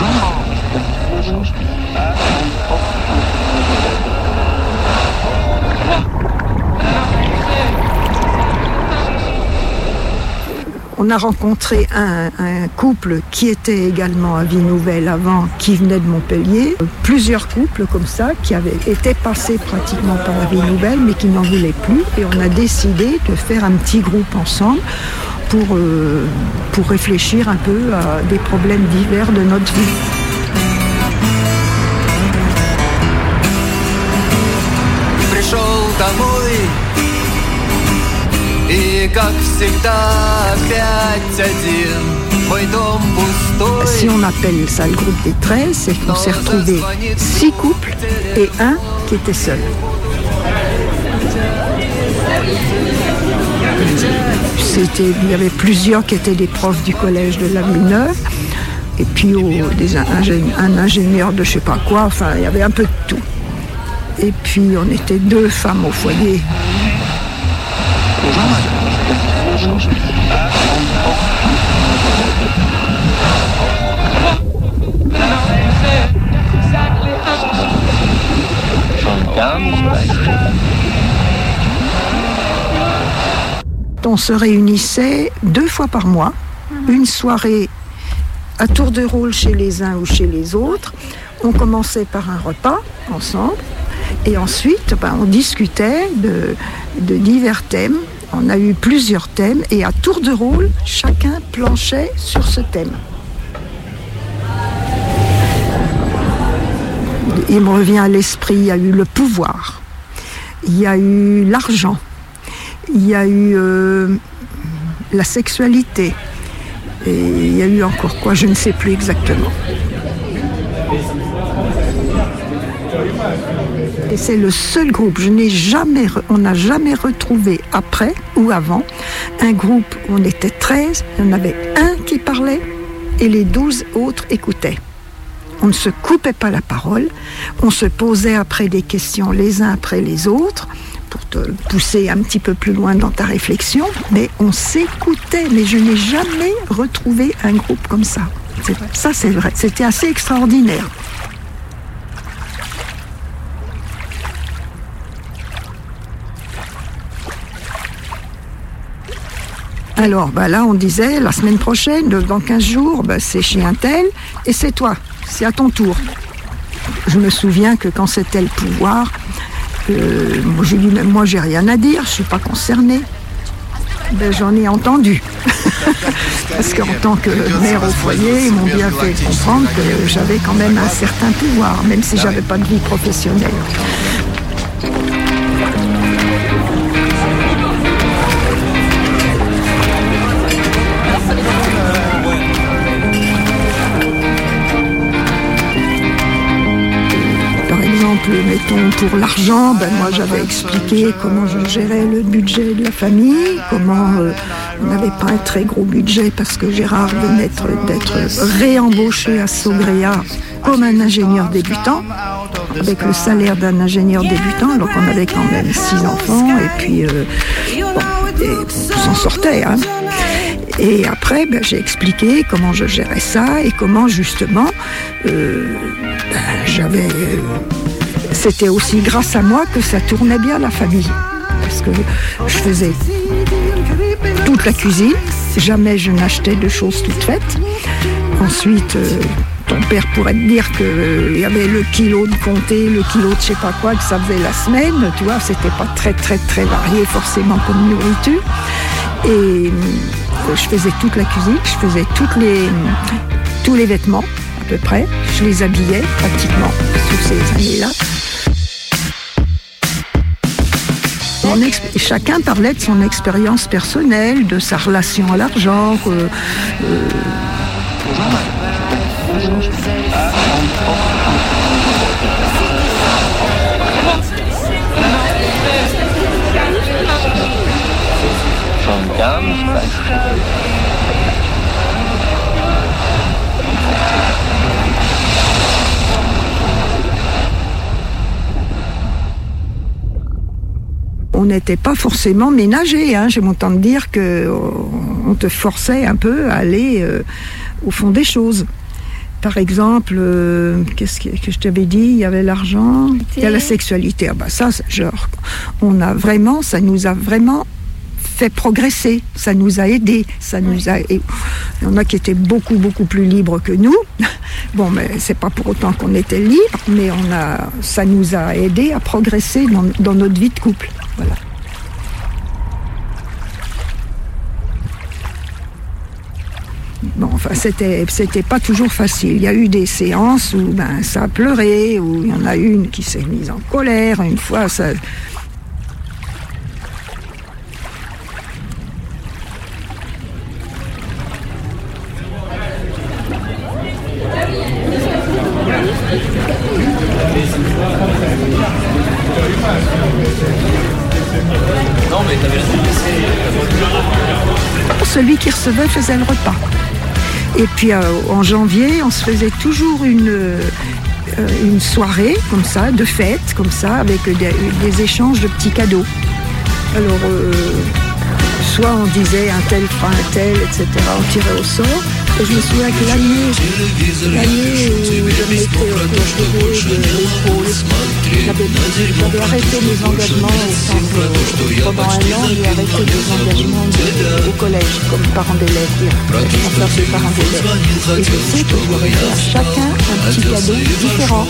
Speaker 14: on a rencontré un, couple qui était également à Vie Nouvelle avant, qui venait de Montpellier. Plusieurs couples comme ça qui avaient été passés pratiquement par la Vie Nouvelle mais qui n'en voulaient plus. Et on a décidé de faire un petit groupe ensemble pour, euh, réfléchir un peu à des problèmes divers de notre vie.
Speaker 16: как всегда опять один Мой дом пустой
Speaker 14: Si on appelle ça le groupe des 13, c'est qu'on s'est retrouvé six couples et un qui était seul. C'était, il y avait plusieurs qui étaient des profs du collège de la Neuve, et puis oh, des ingé- un ingénieur de je sais pas quoi, enfin il y avait un peu de tout. Et puis on était deux femmes au foyer. On se réunissait deux fois par mois, une soirée à tour de rôle chez les uns ou chez les autres. On commençait par un repas ensemble et ensuite ben, on discutait de, de divers thèmes. On a eu plusieurs thèmes et à tour de rôle, chacun planchait sur ce thème. Il me revient à l'esprit, il y a eu le pouvoir, il y a eu l'argent, il y a eu euh, la sexualité, et il y a eu encore quoi, je ne sais plus exactement. Et c'est le seul groupe, je n'ai jamais, on n'a jamais retrouvé après ou avant un groupe où on était 13, il y en avait un qui parlait et les 12 autres écoutaient. On ne se coupait pas la parole, on se posait après des questions les uns après les autres pour te pousser un petit peu plus loin dans ta réflexion, mais on s'écoutait, mais je n'ai jamais retrouvé un groupe comme ça. Ça c'est vrai, c'était assez extraordinaire. Alors bah là, on disait, la semaine prochaine, dans 15 jours, bah, c'est chez tel, et c'est toi, c'est à ton tour. Je me souviens que quand c'était le pouvoir, euh, moi, j'ai dit, moi j'ai rien à dire, je suis pas concernée. Ben, J'en ai entendu. Parce qu'en tant que mère au foyer, ils m'ont bien fait comprendre que j'avais quand même un certain pouvoir, même si j'avais pas de vie professionnelle. Mettons pour l'argent, ben moi j'avais expliqué comment je gérais le budget de la famille, comment euh, on n'avait pas un très gros budget parce que Gérard venait d'être- réembauché à Sogrea comme un ingénieur débutant, avec le salaire d'un ingénieur débutant, donc on avait quand même six enfants et puis euh, on s'en sortait. Hein. Et après, ben, j'ai expliqué comment je gérais ça et comment justement euh, ben, j'avais. C'était aussi grâce à moi que ça tournait bien la famille. Parce que je faisais toute la cuisine, jamais je n'achetais de choses toutes faites. Ensuite, euh, ton père pourrait te dire qu'il y avait le kilo de comté, le kilo de je sais pas quoi, que ça faisait la semaine. Tu vois, c'était pas très très très varié forcément comme nourriture. Et euh, je faisais toute la cuisine, je faisais les, tous les vêtements à peu près. Je les habillais pratiquement toutes ces années-là. Ex- chacun parlait de son expérience personnelle, de sa relation à l'argent. euh, on n'était pas forcément ménagé. Hein. J'ai mon temps de dire que euh, on te forçait un peu à aller euh, au fond des choses. Par exemple, euh, qu'est-ce que, que je t'avais dit? Il y avait l'argent, il y a la sexualité. Ah bah ça, genre, on a vraiment, ça nous a vraiment fait progresser, ça nous a aidés, ça nous a. Il y en a qui étaient beaucoup beaucoup plus libres que nous. Bon, mais c'est pas pour autant qu'on était libres, mais on a, ça nous a aidés à progresser dans, dans notre vie de couple. Voilà. Bon, enfin, c'était, c'était pas toujours facile. Il y a eu des séances où ben, ça a pleuré, où il y en a une qui s'est mise en colère. Une fois, ça. Recevait faisait le repas. Et puis euh, en janvier, on se faisait toujours une, euh, une soirée comme ça, de fête, comme ça, avec des, échanges de petits cadeaux. Alors, euh, soit on disait un tel fera un tel, etc., on tirait au sort. Et je me souviens que l'année, l'année où je m'étais retirée de l'épaule, j'avais arrêté mes engagements au centre, pendant un an, j'ai arrêté mes engagements de- au collège comme parent d'élève, responsable des parents d'élèves. Et je sais que je fait à chacun un petit cadeau différent.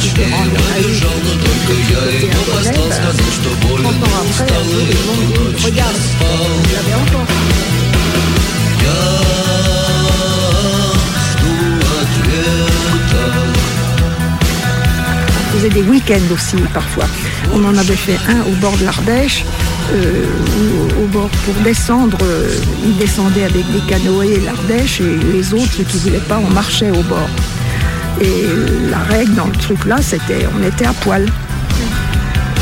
Speaker 14: Différent, il y a eu un ben, 30 ans après, un jour, ils m'ont dit, regarde, je l'avais encore. Des week-ends aussi parfois. On en avait fait un au bord de l'Ardèche, euh, au, bord pour descendre. euh, ils descendaient avec des canoës l'Ardèche et les autres, qui voulaient pas, on marchait au bord. Et la règle dans le truc là, c'était on était à poil.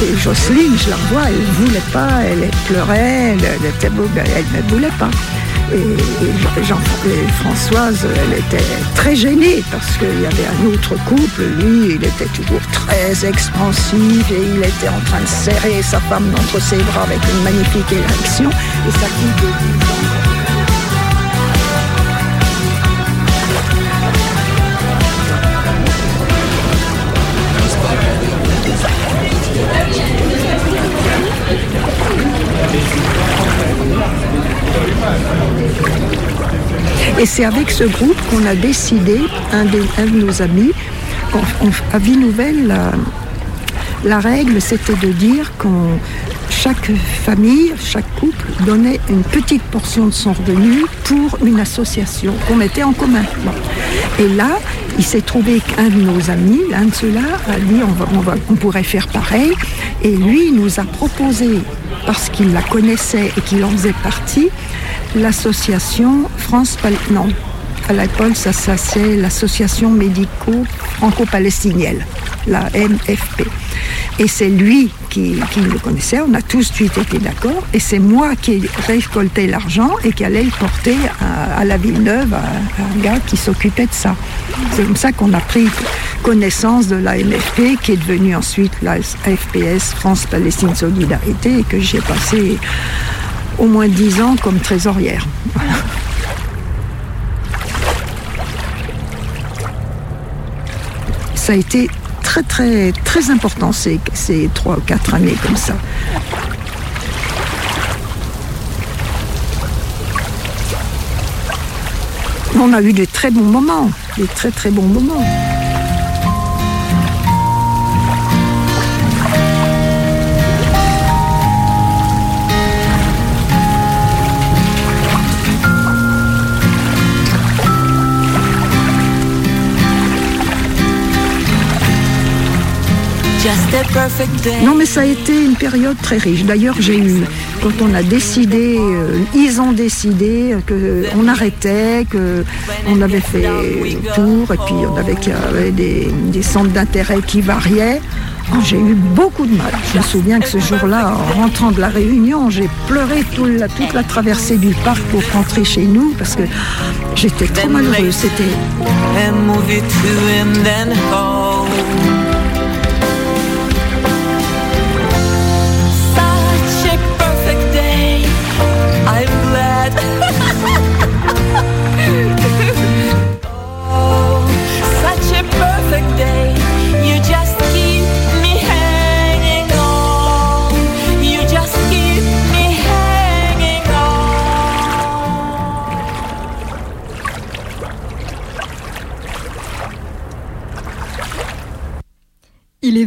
Speaker 14: Et Jocelyne, je la revois, elle ne voulait pas, elle pleurait, elle, elle était, elle ne voulait pas. Et, et Françoise, elle était très gênée parce qu'il y avait un autre couple, lui, il était toujours très expansif et il était en train de serrer sa femme entre ses bras avec une magnifique érection Et c'est avec ce groupe qu'on a décidé, un, de nos amis, à Vie Nouvelle, la, la règle c'était de dire qu'on chaque famille, chaque couple donnait une petite portion de son revenu pour une association qu'on mettait en commun. Et là, il s'est trouvé qu'un de nos amis, l'un de ceux-là, a dit on, va- on va- on pourrait faire pareil. Et lui, il nous a proposé, parce qu'il la connaissait et qu'il en faisait partie, l'association France non à l'époque ça, c'est l'association médico franco-palestinienne la MFP et c'est lui qui, qui le connaissait on a tous de suite été d'accord et c'est moi qui récoltais l'argent et qui allait le porter à, à la Villeneuve à, un gars qui s'occupait de ça. C'est comme ça qu'on a pris connaissance de la MFP qui est devenue ensuite la FPS France Palestine Solidarité et que j'ai passé au moins 10 ans comme trésorière. Ça a été très très très important ces, ces 3 ou 4 années comme ça. On a eu des très bons moments, des très très bons moments. Non, mais ça a été une période très riche. D'ailleurs, j'ai eu, quand on a décidé, euh, ils ont décidé qu'on arrêtait, qu'on avait fait le tour, et puis on avait, avait des, des centres d'intérêt qui variaient. Oh, J'ai eu beaucoup de mal. Je me souviens que ce jour-là, en rentrant de la réunion, j'ai pleuré tout la- toute la traversée du parc pour rentrer chez nous parce que j'étais trop malheureuse. C'était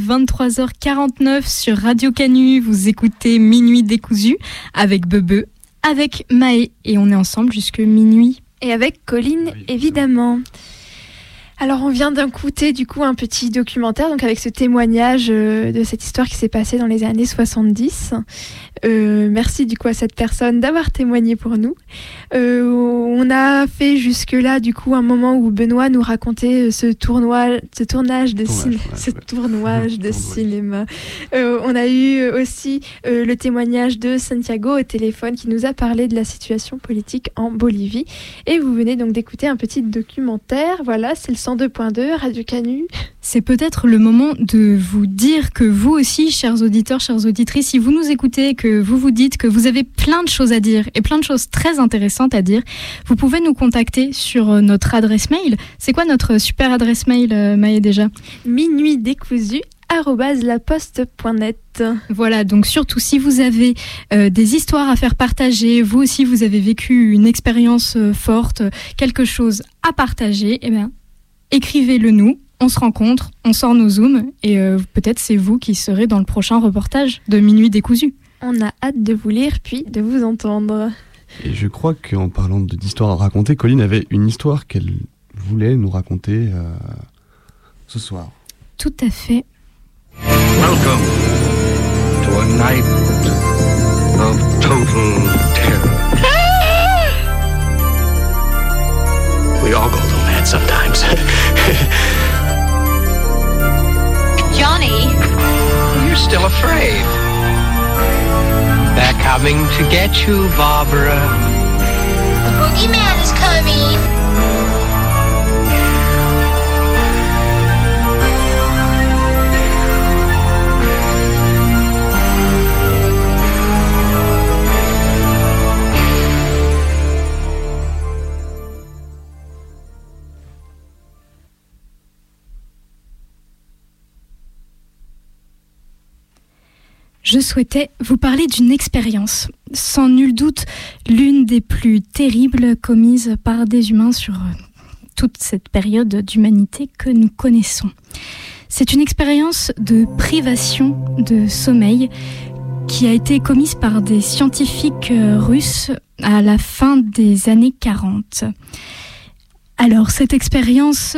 Speaker 7: 23h49 sur Radio Canu. Vous écoutez Minuit décousu avec Bebe, avec Maë et on est ensemble jusque minuit.
Speaker 5: Et avec Colline, évidemment. Alors on vient d'écouter du coup un petit documentaire donc avec ce témoignage euh, de cette histoire qui s'est passée dans les années 70. Euh, merci du coup à cette personne d'avoir témoigné pour nous. Euh, on a fait jusque là du coup un moment où Benoît nous racontait ce tournoi, ce tournage de cinéma, ce tournage de cinéma. On a eu aussi le témoignage de Santiago au téléphone qui nous a parlé de la situation politique en Bolivie. Et vous venez donc d'écouter un petit documentaire. Voilà, c'est le 102.2 Radio Canu.
Speaker 7: C'est peut-être le moment de vous dire que vous aussi, chers auditeurs, chères auditrices, si vous nous écoutez, que vous vous dites que vous avez plein de choses à dire et plein de choses très intéressantes à dire, vous pouvez nous contacter sur euh, notre adresse mail. C'est quoi notre super adresse mail, euh, Maë, déjà
Speaker 5: Minuit décousu laposte.net.
Speaker 7: Voilà, donc surtout si vous avez euh, des histoires à faire partager, vous aussi vous avez vécu une expérience euh, forte, quelque chose à partager, eh bien, écrivez-le nous. On se rencontre, on sort nos zooms et euh, peut-être c'est vous qui serez dans le prochain reportage de Minuit décousu.
Speaker 5: On a hâte de vous lire puis de vous entendre.
Speaker 6: Et je crois qu'en parlant de- d'histoire à raconter, Colline avait une histoire qu'elle voulait nous raconter euh, ce soir.
Speaker 7: Tout à fait.
Speaker 17: Welcome to a night of total terror.
Speaker 1: We all go mad sometimes.
Speaker 18: Johnny?
Speaker 17: You're still afraid. They're coming to get you, Barbara.
Speaker 18: The boogeyman is coming.
Speaker 7: Je souhaitais vous parler d'une expérience, sans nul doute l'une des plus terribles commises par des humains sur euh, toute cette période d'humanité que nous connaissons. C'est une expérience de privation de sommeil qui a été commise par des scientifiques euh, russes à la fin des années 40. Alors, cette expérience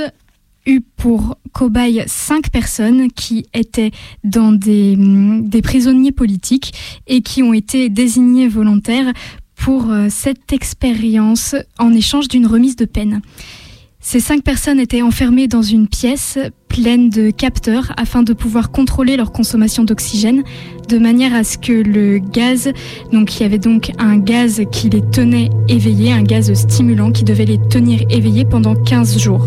Speaker 7: eut pour cobaye cinq personnes qui étaient dans des, mm, des prisonniers politiques et qui ont été désignées volontaires pour euh, cette expérience en échange d'une remise de peine. Ces cinq personnes étaient enfermées dans une pièce pleine de capteurs afin de pouvoir contrôler leur consommation d'oxygène de manière à ce que le gaz, donc il y avait donc un gaz qui les tenait éveillés, un gaz stimulant qui devait les tenir éveillés pendant 15 jours.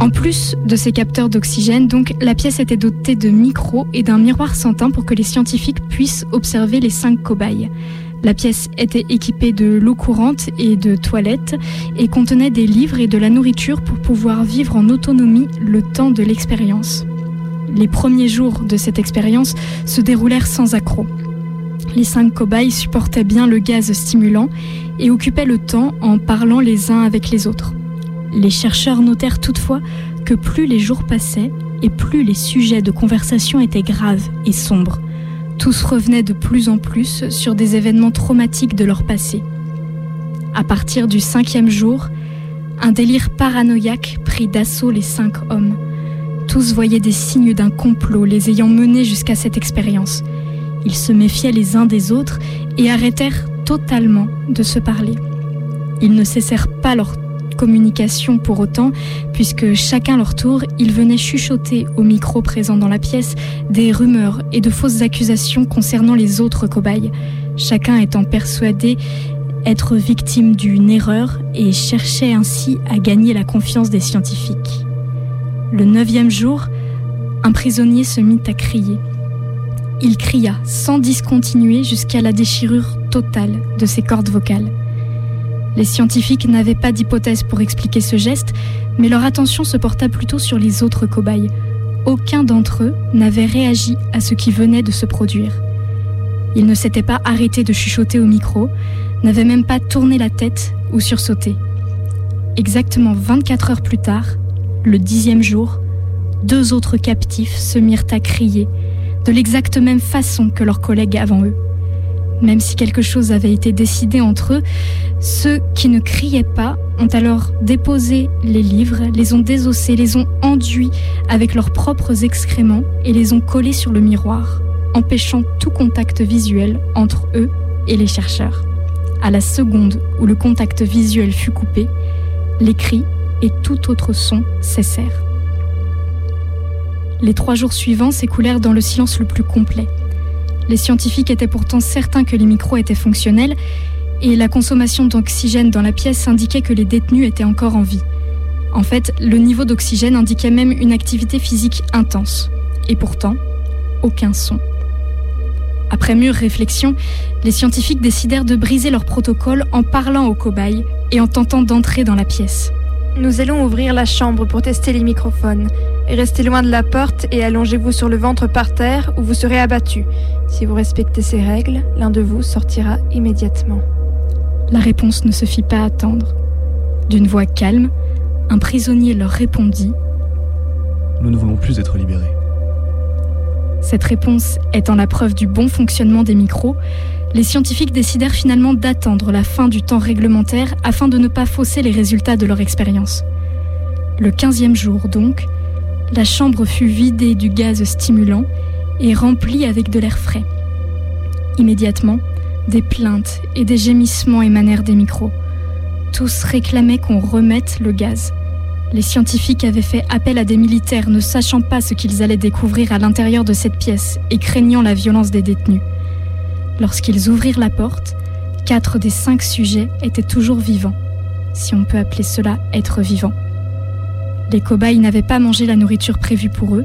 Speaker 7: En plus de ces capteurs d'oxygène, donc la pièce était dotée de micros et d'un miroir sans teint pour que les scientifiques puissent observer les cinq cobayes. La pièce était équipée de l'eau courante et de toilettes et contenait des livres et de la nourriture pour pouvoir vivre en autonomie le temps de l'expérience. Les premiers jours de cette expérience se déroulèrent sans accroc. Les cinq cobayes supportaient bien le gaz stimulant et occupaient le temps en parlant les uns avec les autres. Les chercheurs notèrent toutefois que plus les jours passaient et plus les sujets de conversation étaient graves et sombres. Tous revenaient de plus en plus sur des événements traumatiques de leur passé. À partir du cinquième jour, un délire paranoïaque prit d'assaut les cinq hommes. Tous voyaient des signes d'un complot les ayant menés jusqu'à cette expérience. Ils se méfiaient les uns des autres et arrêtèrent totalement de se parler. Ils ne cessèrent pas leur communication pour autant, puisque chacun leur tour, ils venaient chuchoter au micro présent dans la pièce des rumeurs et de fausses accusations concernant les autres cobayes, chacun étant persuadé être victime d'une erreur et cherchait ainsi à gagner la confiance des scientifiques. Le neuvième jour, un prisonnier se mit à crier. Il cria sans discontinuer jusqu'à la déchirure totale de ses cordes vocales. Les scientifiques n'avaient pas d'hypothèse pour expliquer ce geste, mais leur attention se porta plutôt sur les autres cobayes. Aucun d'entre eux n'avait réagi à ce qui venait de se produire. Ils ne s'étaient pas arrêtés de chuchoter au micro, n'avaient même pas tourné la tête ou sursauté. Exactement 24 heures plus tard, le dixième jour, deux autres captifs se mirent à crier, de l'exacte même façon que leurs collègues avant eux. Même si quelque chose avait été décidé entre eux, ceux qui ne criaient pas ont alors déposé les livres, les ont désossés, les ont enduits avec leurs propres excréments et les ont collés sur le miroir, empêchant tout contact visuel entre eux et les chercheurs. À la seconde où le contact visuel fut coupé, les cris et tout autre son cessèrent. Les trois jours suivants s'écoulèrent dans le silence le plus complet. Les scientifiques étaient pourtant certains que les micros étaient fonctionnels et la consommation d'oxygène dans la pièce indiquait que les détenus étaient encore en vie. En fait, le niveau d'oxygène indiquait même une activité physique intense. Et pourtant, aucun son. Après mûre réflexion, les scientifiques décidèrent de briser leur protocole en parlant aux cobayes et en tentant d'entrer dans la pièce.
Speaker 5: Nous allons ouvrir la chambre pour tester les microphones. Restez loin de la porte et allongez-vous sur le ventre par terre ou vous serez abattu. Si vous respectez ces règles, l'un de vous sortira immédiatement.
Speaker 7: La réponse ne se fit pas attendre. D'une voix calme, un prisonnier leur répondit
Speaker 6: Nous ne voulons plus être libérés.
Speaker 7: Cette réponse étant la preuve du bon fonctionnement des micros, les scientifiques décidèrent finalement d'attendre la fin du temps réglementaire afin de ne pas fausser les résultats de leur expérience. Le quinzième jour donc, La chambre fut vidée du gaz stimulant et remplie avec de l'air frais. Immédiatement, des plaintes et des gémissements émanèrent des micros. Tous réclamaient qu'on remette le gaz. Les scientifiques avaient fait appel à des militaires ne sachant pas ce qu'ils allaient découvrir à l'intérieur de cette pièce et craignant la violence des détenus. Lorsqu'ils ouvrirent la porte, quatre des cinq sujets étaient toujours vivants, si on peut appeler cela être vivant. Les cobayes n'avaient pas mangé la nourriture prévue pour eux,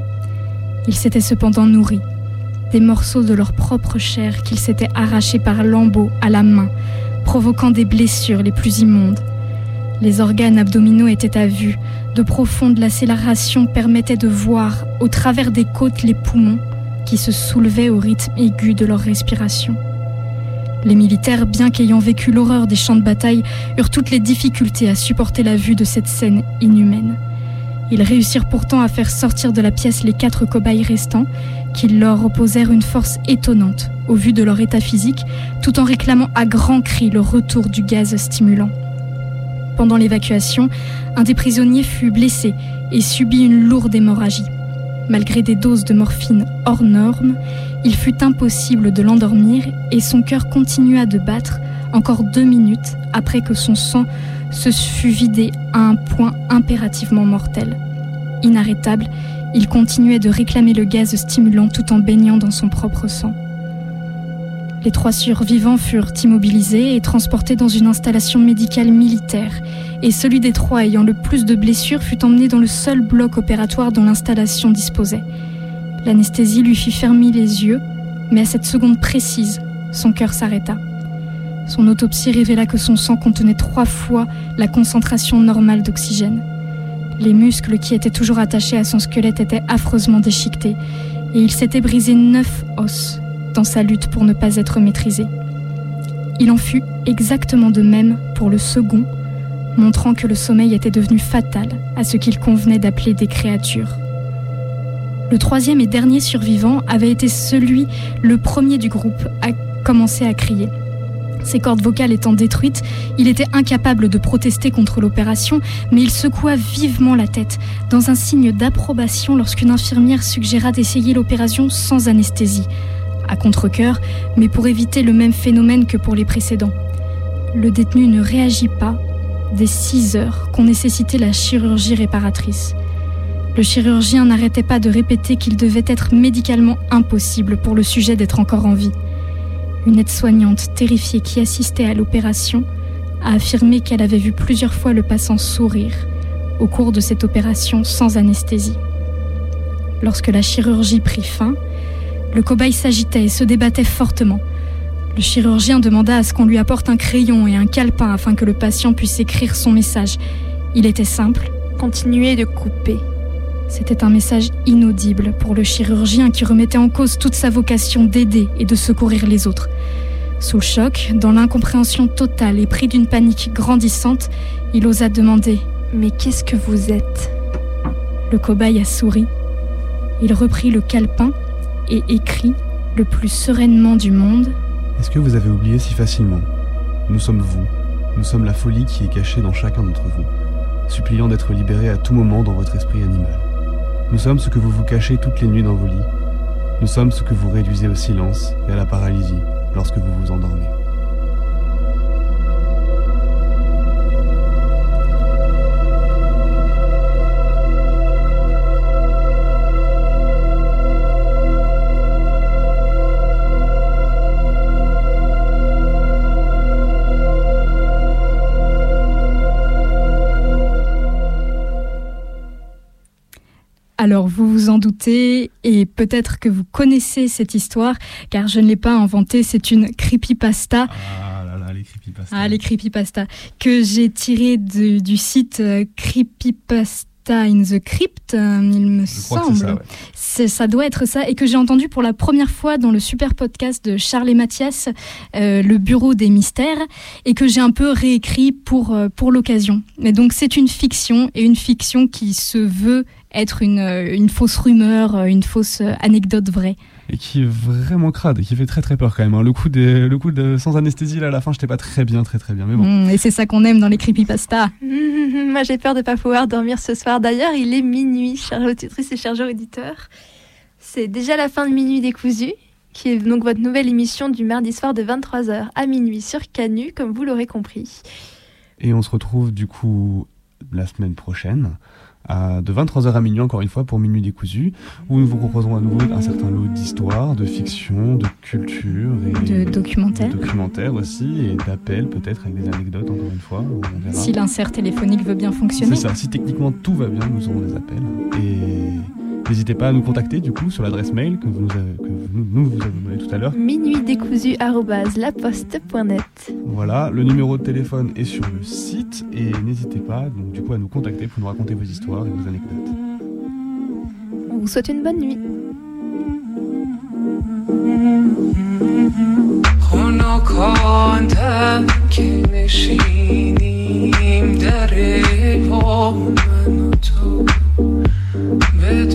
Speaker 7: ils s'étaient cependant nourris, des morceaux de leur propre chair qu'ils s'étaient arrachés par lambeaux à la main, provoquant des blessures les plus immondes. Les organes abdominaux étaient à vue, de profondes lacérations permettaient de voir, au travers des côtes, les poumons se soulevaient au rythme aigu de leur respiration. Les militaires, bien qu'ayant vécu l'horreur des champs de bataille, eurent toutes les difficultés à supporter la vue de cette scène inhumaine. Ils réussirent pourtant à faire sortir de la pièce les quatre cobayes restants, qui leur opposèrent une force étonnante au vu de leur état physique, tout en réclamant à grands cris le retour du gaz stimulant. Pendant l'évacuation, un des prisonniers fut blessé et subit une lourde hémorragie. Malgré des doses de morphine hors normes, il fut impossible de l'endormir et son cœur continua de battre encore deux minutes après que son sang se fut vidé à un point impérativement mortel. Inarrêtable, il continuait de réclamer le gaz stimulant tout en baignant dans son propre sang. Les trois survivants furent immobilisés et transportés dans une installation médicale militaire, et celui des trois ayant le plus de blessures fut emmené dans le seul bloc opératoire dont l'installation disposait. L'anesthésie lui fit fermer les yeux, mais à cette seconde précise, son cœur s'arrêta. Son autopsie révéla que son sang contenait trois fois la concentration normale d'oxygène. Les muscles qui étaient toujours attachés à son squelette étaient affreusement déchiquetés, et il s'était brisé neuf os dans sa lutte pour ne pas être maîtrisé. Il en fut exactement de même pour le second, montrant que le sommeil était devenu fatal à ce qu'il convenait d'appeler des créatures. Le troisième et dernier survivant avait été celui, le premier du groupe, à commencer à crier. Ses cordes vocales étant détruites, il était incapable de protester contre l'opération, mais il secoua vivement la tête, dans un signe d'approbation lorsqu'une infirmière suggéra d'essayer l'opération sans anesthésie, à contre-coeur, mais pour éviter le même phénomène que pour les précédents. Le détenu ne réagit pas des six heures qu'ont nécessité la chirurgie réparatrice. Le chirurgien n'arrêtait pas de répéter qu'il devait être médicalement impossible pour le sujet d'être encore en vie. Une aide-soignante terrifiée qui assistait à l'opération a affirmé qu'elle avait vu plusieurs fois le passant sourire au cours de cette opération sans anesthésie. Lorsque la chirurgie prit fin, le cobaye s'agitait et se débattait fortement. Le chirurgien demanda à ce qu'on lui apporte un crayon et un calepin afin que le patient puisse écrire son message. Il était simple. Continuez de couper. C'était un message inaudible pour le chirurgien qui remettait en cause toute sa vocation d'aider et de secourir les autres. Sous le choc, dans l'incompréhension totale et pris d'une panique grandissante, il osa demander Mais qu'est-ce que vous êtes? Le cobaye a souri. Il reprit le calepin et écrit, le plus sereinement du monde
Speaker 6: Est-ce que vous avez oublié si facilement? Nous sommes vous. Nous sommes la folie qui est cachée dans chacun d'entre vous, suppliant d'être libéré à tout moment dans votre esprit animal. Nous sommes ce que vous vous cachez toutes les nuits dans vos lits. Nous sommes ce que vous réduisez au silence et à la paralysie lorsque vous vous endormez.
Speaker 7: Alors vous vous en doutez et peut-être que vous connaissez cette histoire car je ne l'ai pas inventée, c'est une creepypasta.
Speaker 6: Ah là là, les creepypasta.
Speaker 7: Ah, les creepypasta que j'ai tiré de- du site euh, Creepypasta in the Crypt, euh, il me semble.
Speaker 6: ça, ouais.
Speaker 7: C'est- ça doit être ça et que j'ai entendu pour la première fois dans le super podcast de Charles et Mathias, euh, le Bureau des mystères, et que j'ai un peu réécrit pour, euh, pour l'occasion. Mais donc c'est une fiction et une fiction qui se veut être une, euh, une fausse rumeur, euh, une fausse euh, anecdote vraie.
Speaker 6: Et qui est vraiment crade, et qui fait très très peur quand même. hein. Le coup, des, le coup de sans anesthésie là à la fin, j'étais pas très bien, très très bien. Mais bon.
Speaker 7: Mm, et c'est ça qu'on aime dans les creepypasta.
Speaker 5: Moi, j'ai peur de pas pouvoir dormir ce soir. D'ailleurs, il est minuit, chère auditrice et chers auditeurs. C'est déjà la fin de Minuit décousu, qui est donc votre nouvelle émission du mardi soir de 23h à minuit sur Canu, comme vous l'aurez compris.
Speaker 6: Et on se retrouve du coup la semaine prochaine, à, de 23h à minuit encore une fois pour Minuit décousu, où nous vous proposerons à nouveau un certain lot d'histoires, de fiction, de culture et
Speaker 7: De documentaires.
Speaker 6: de documentaires aussi, et d'appels peut-être avec des anecdotes encore une fois. on verra.
Speaker 7: Si l'insert téléphonique veut bien fonctionner.
Speaker 6: C'est ça, si techniquement tout va bien, nous aurons des appels. Et n'hésitez pas à nous contacter du coup sur l'adresse mail que vous nous avez, que vous- nous, nous vous avez donné tout à l'heure.
Speaker 5: Minuit décousu laposte.net.
Speaker 6: Voilà, le numéro de téléphone est sur le site et n'hésitez pas donc du coup à nous contacter pour nous raconter vos histoires et vos anecdotes.
Speaker 5: On vous souhaite une bonne nuit.
Speaker 16: خونکاندم که نشینیم در با من و تو به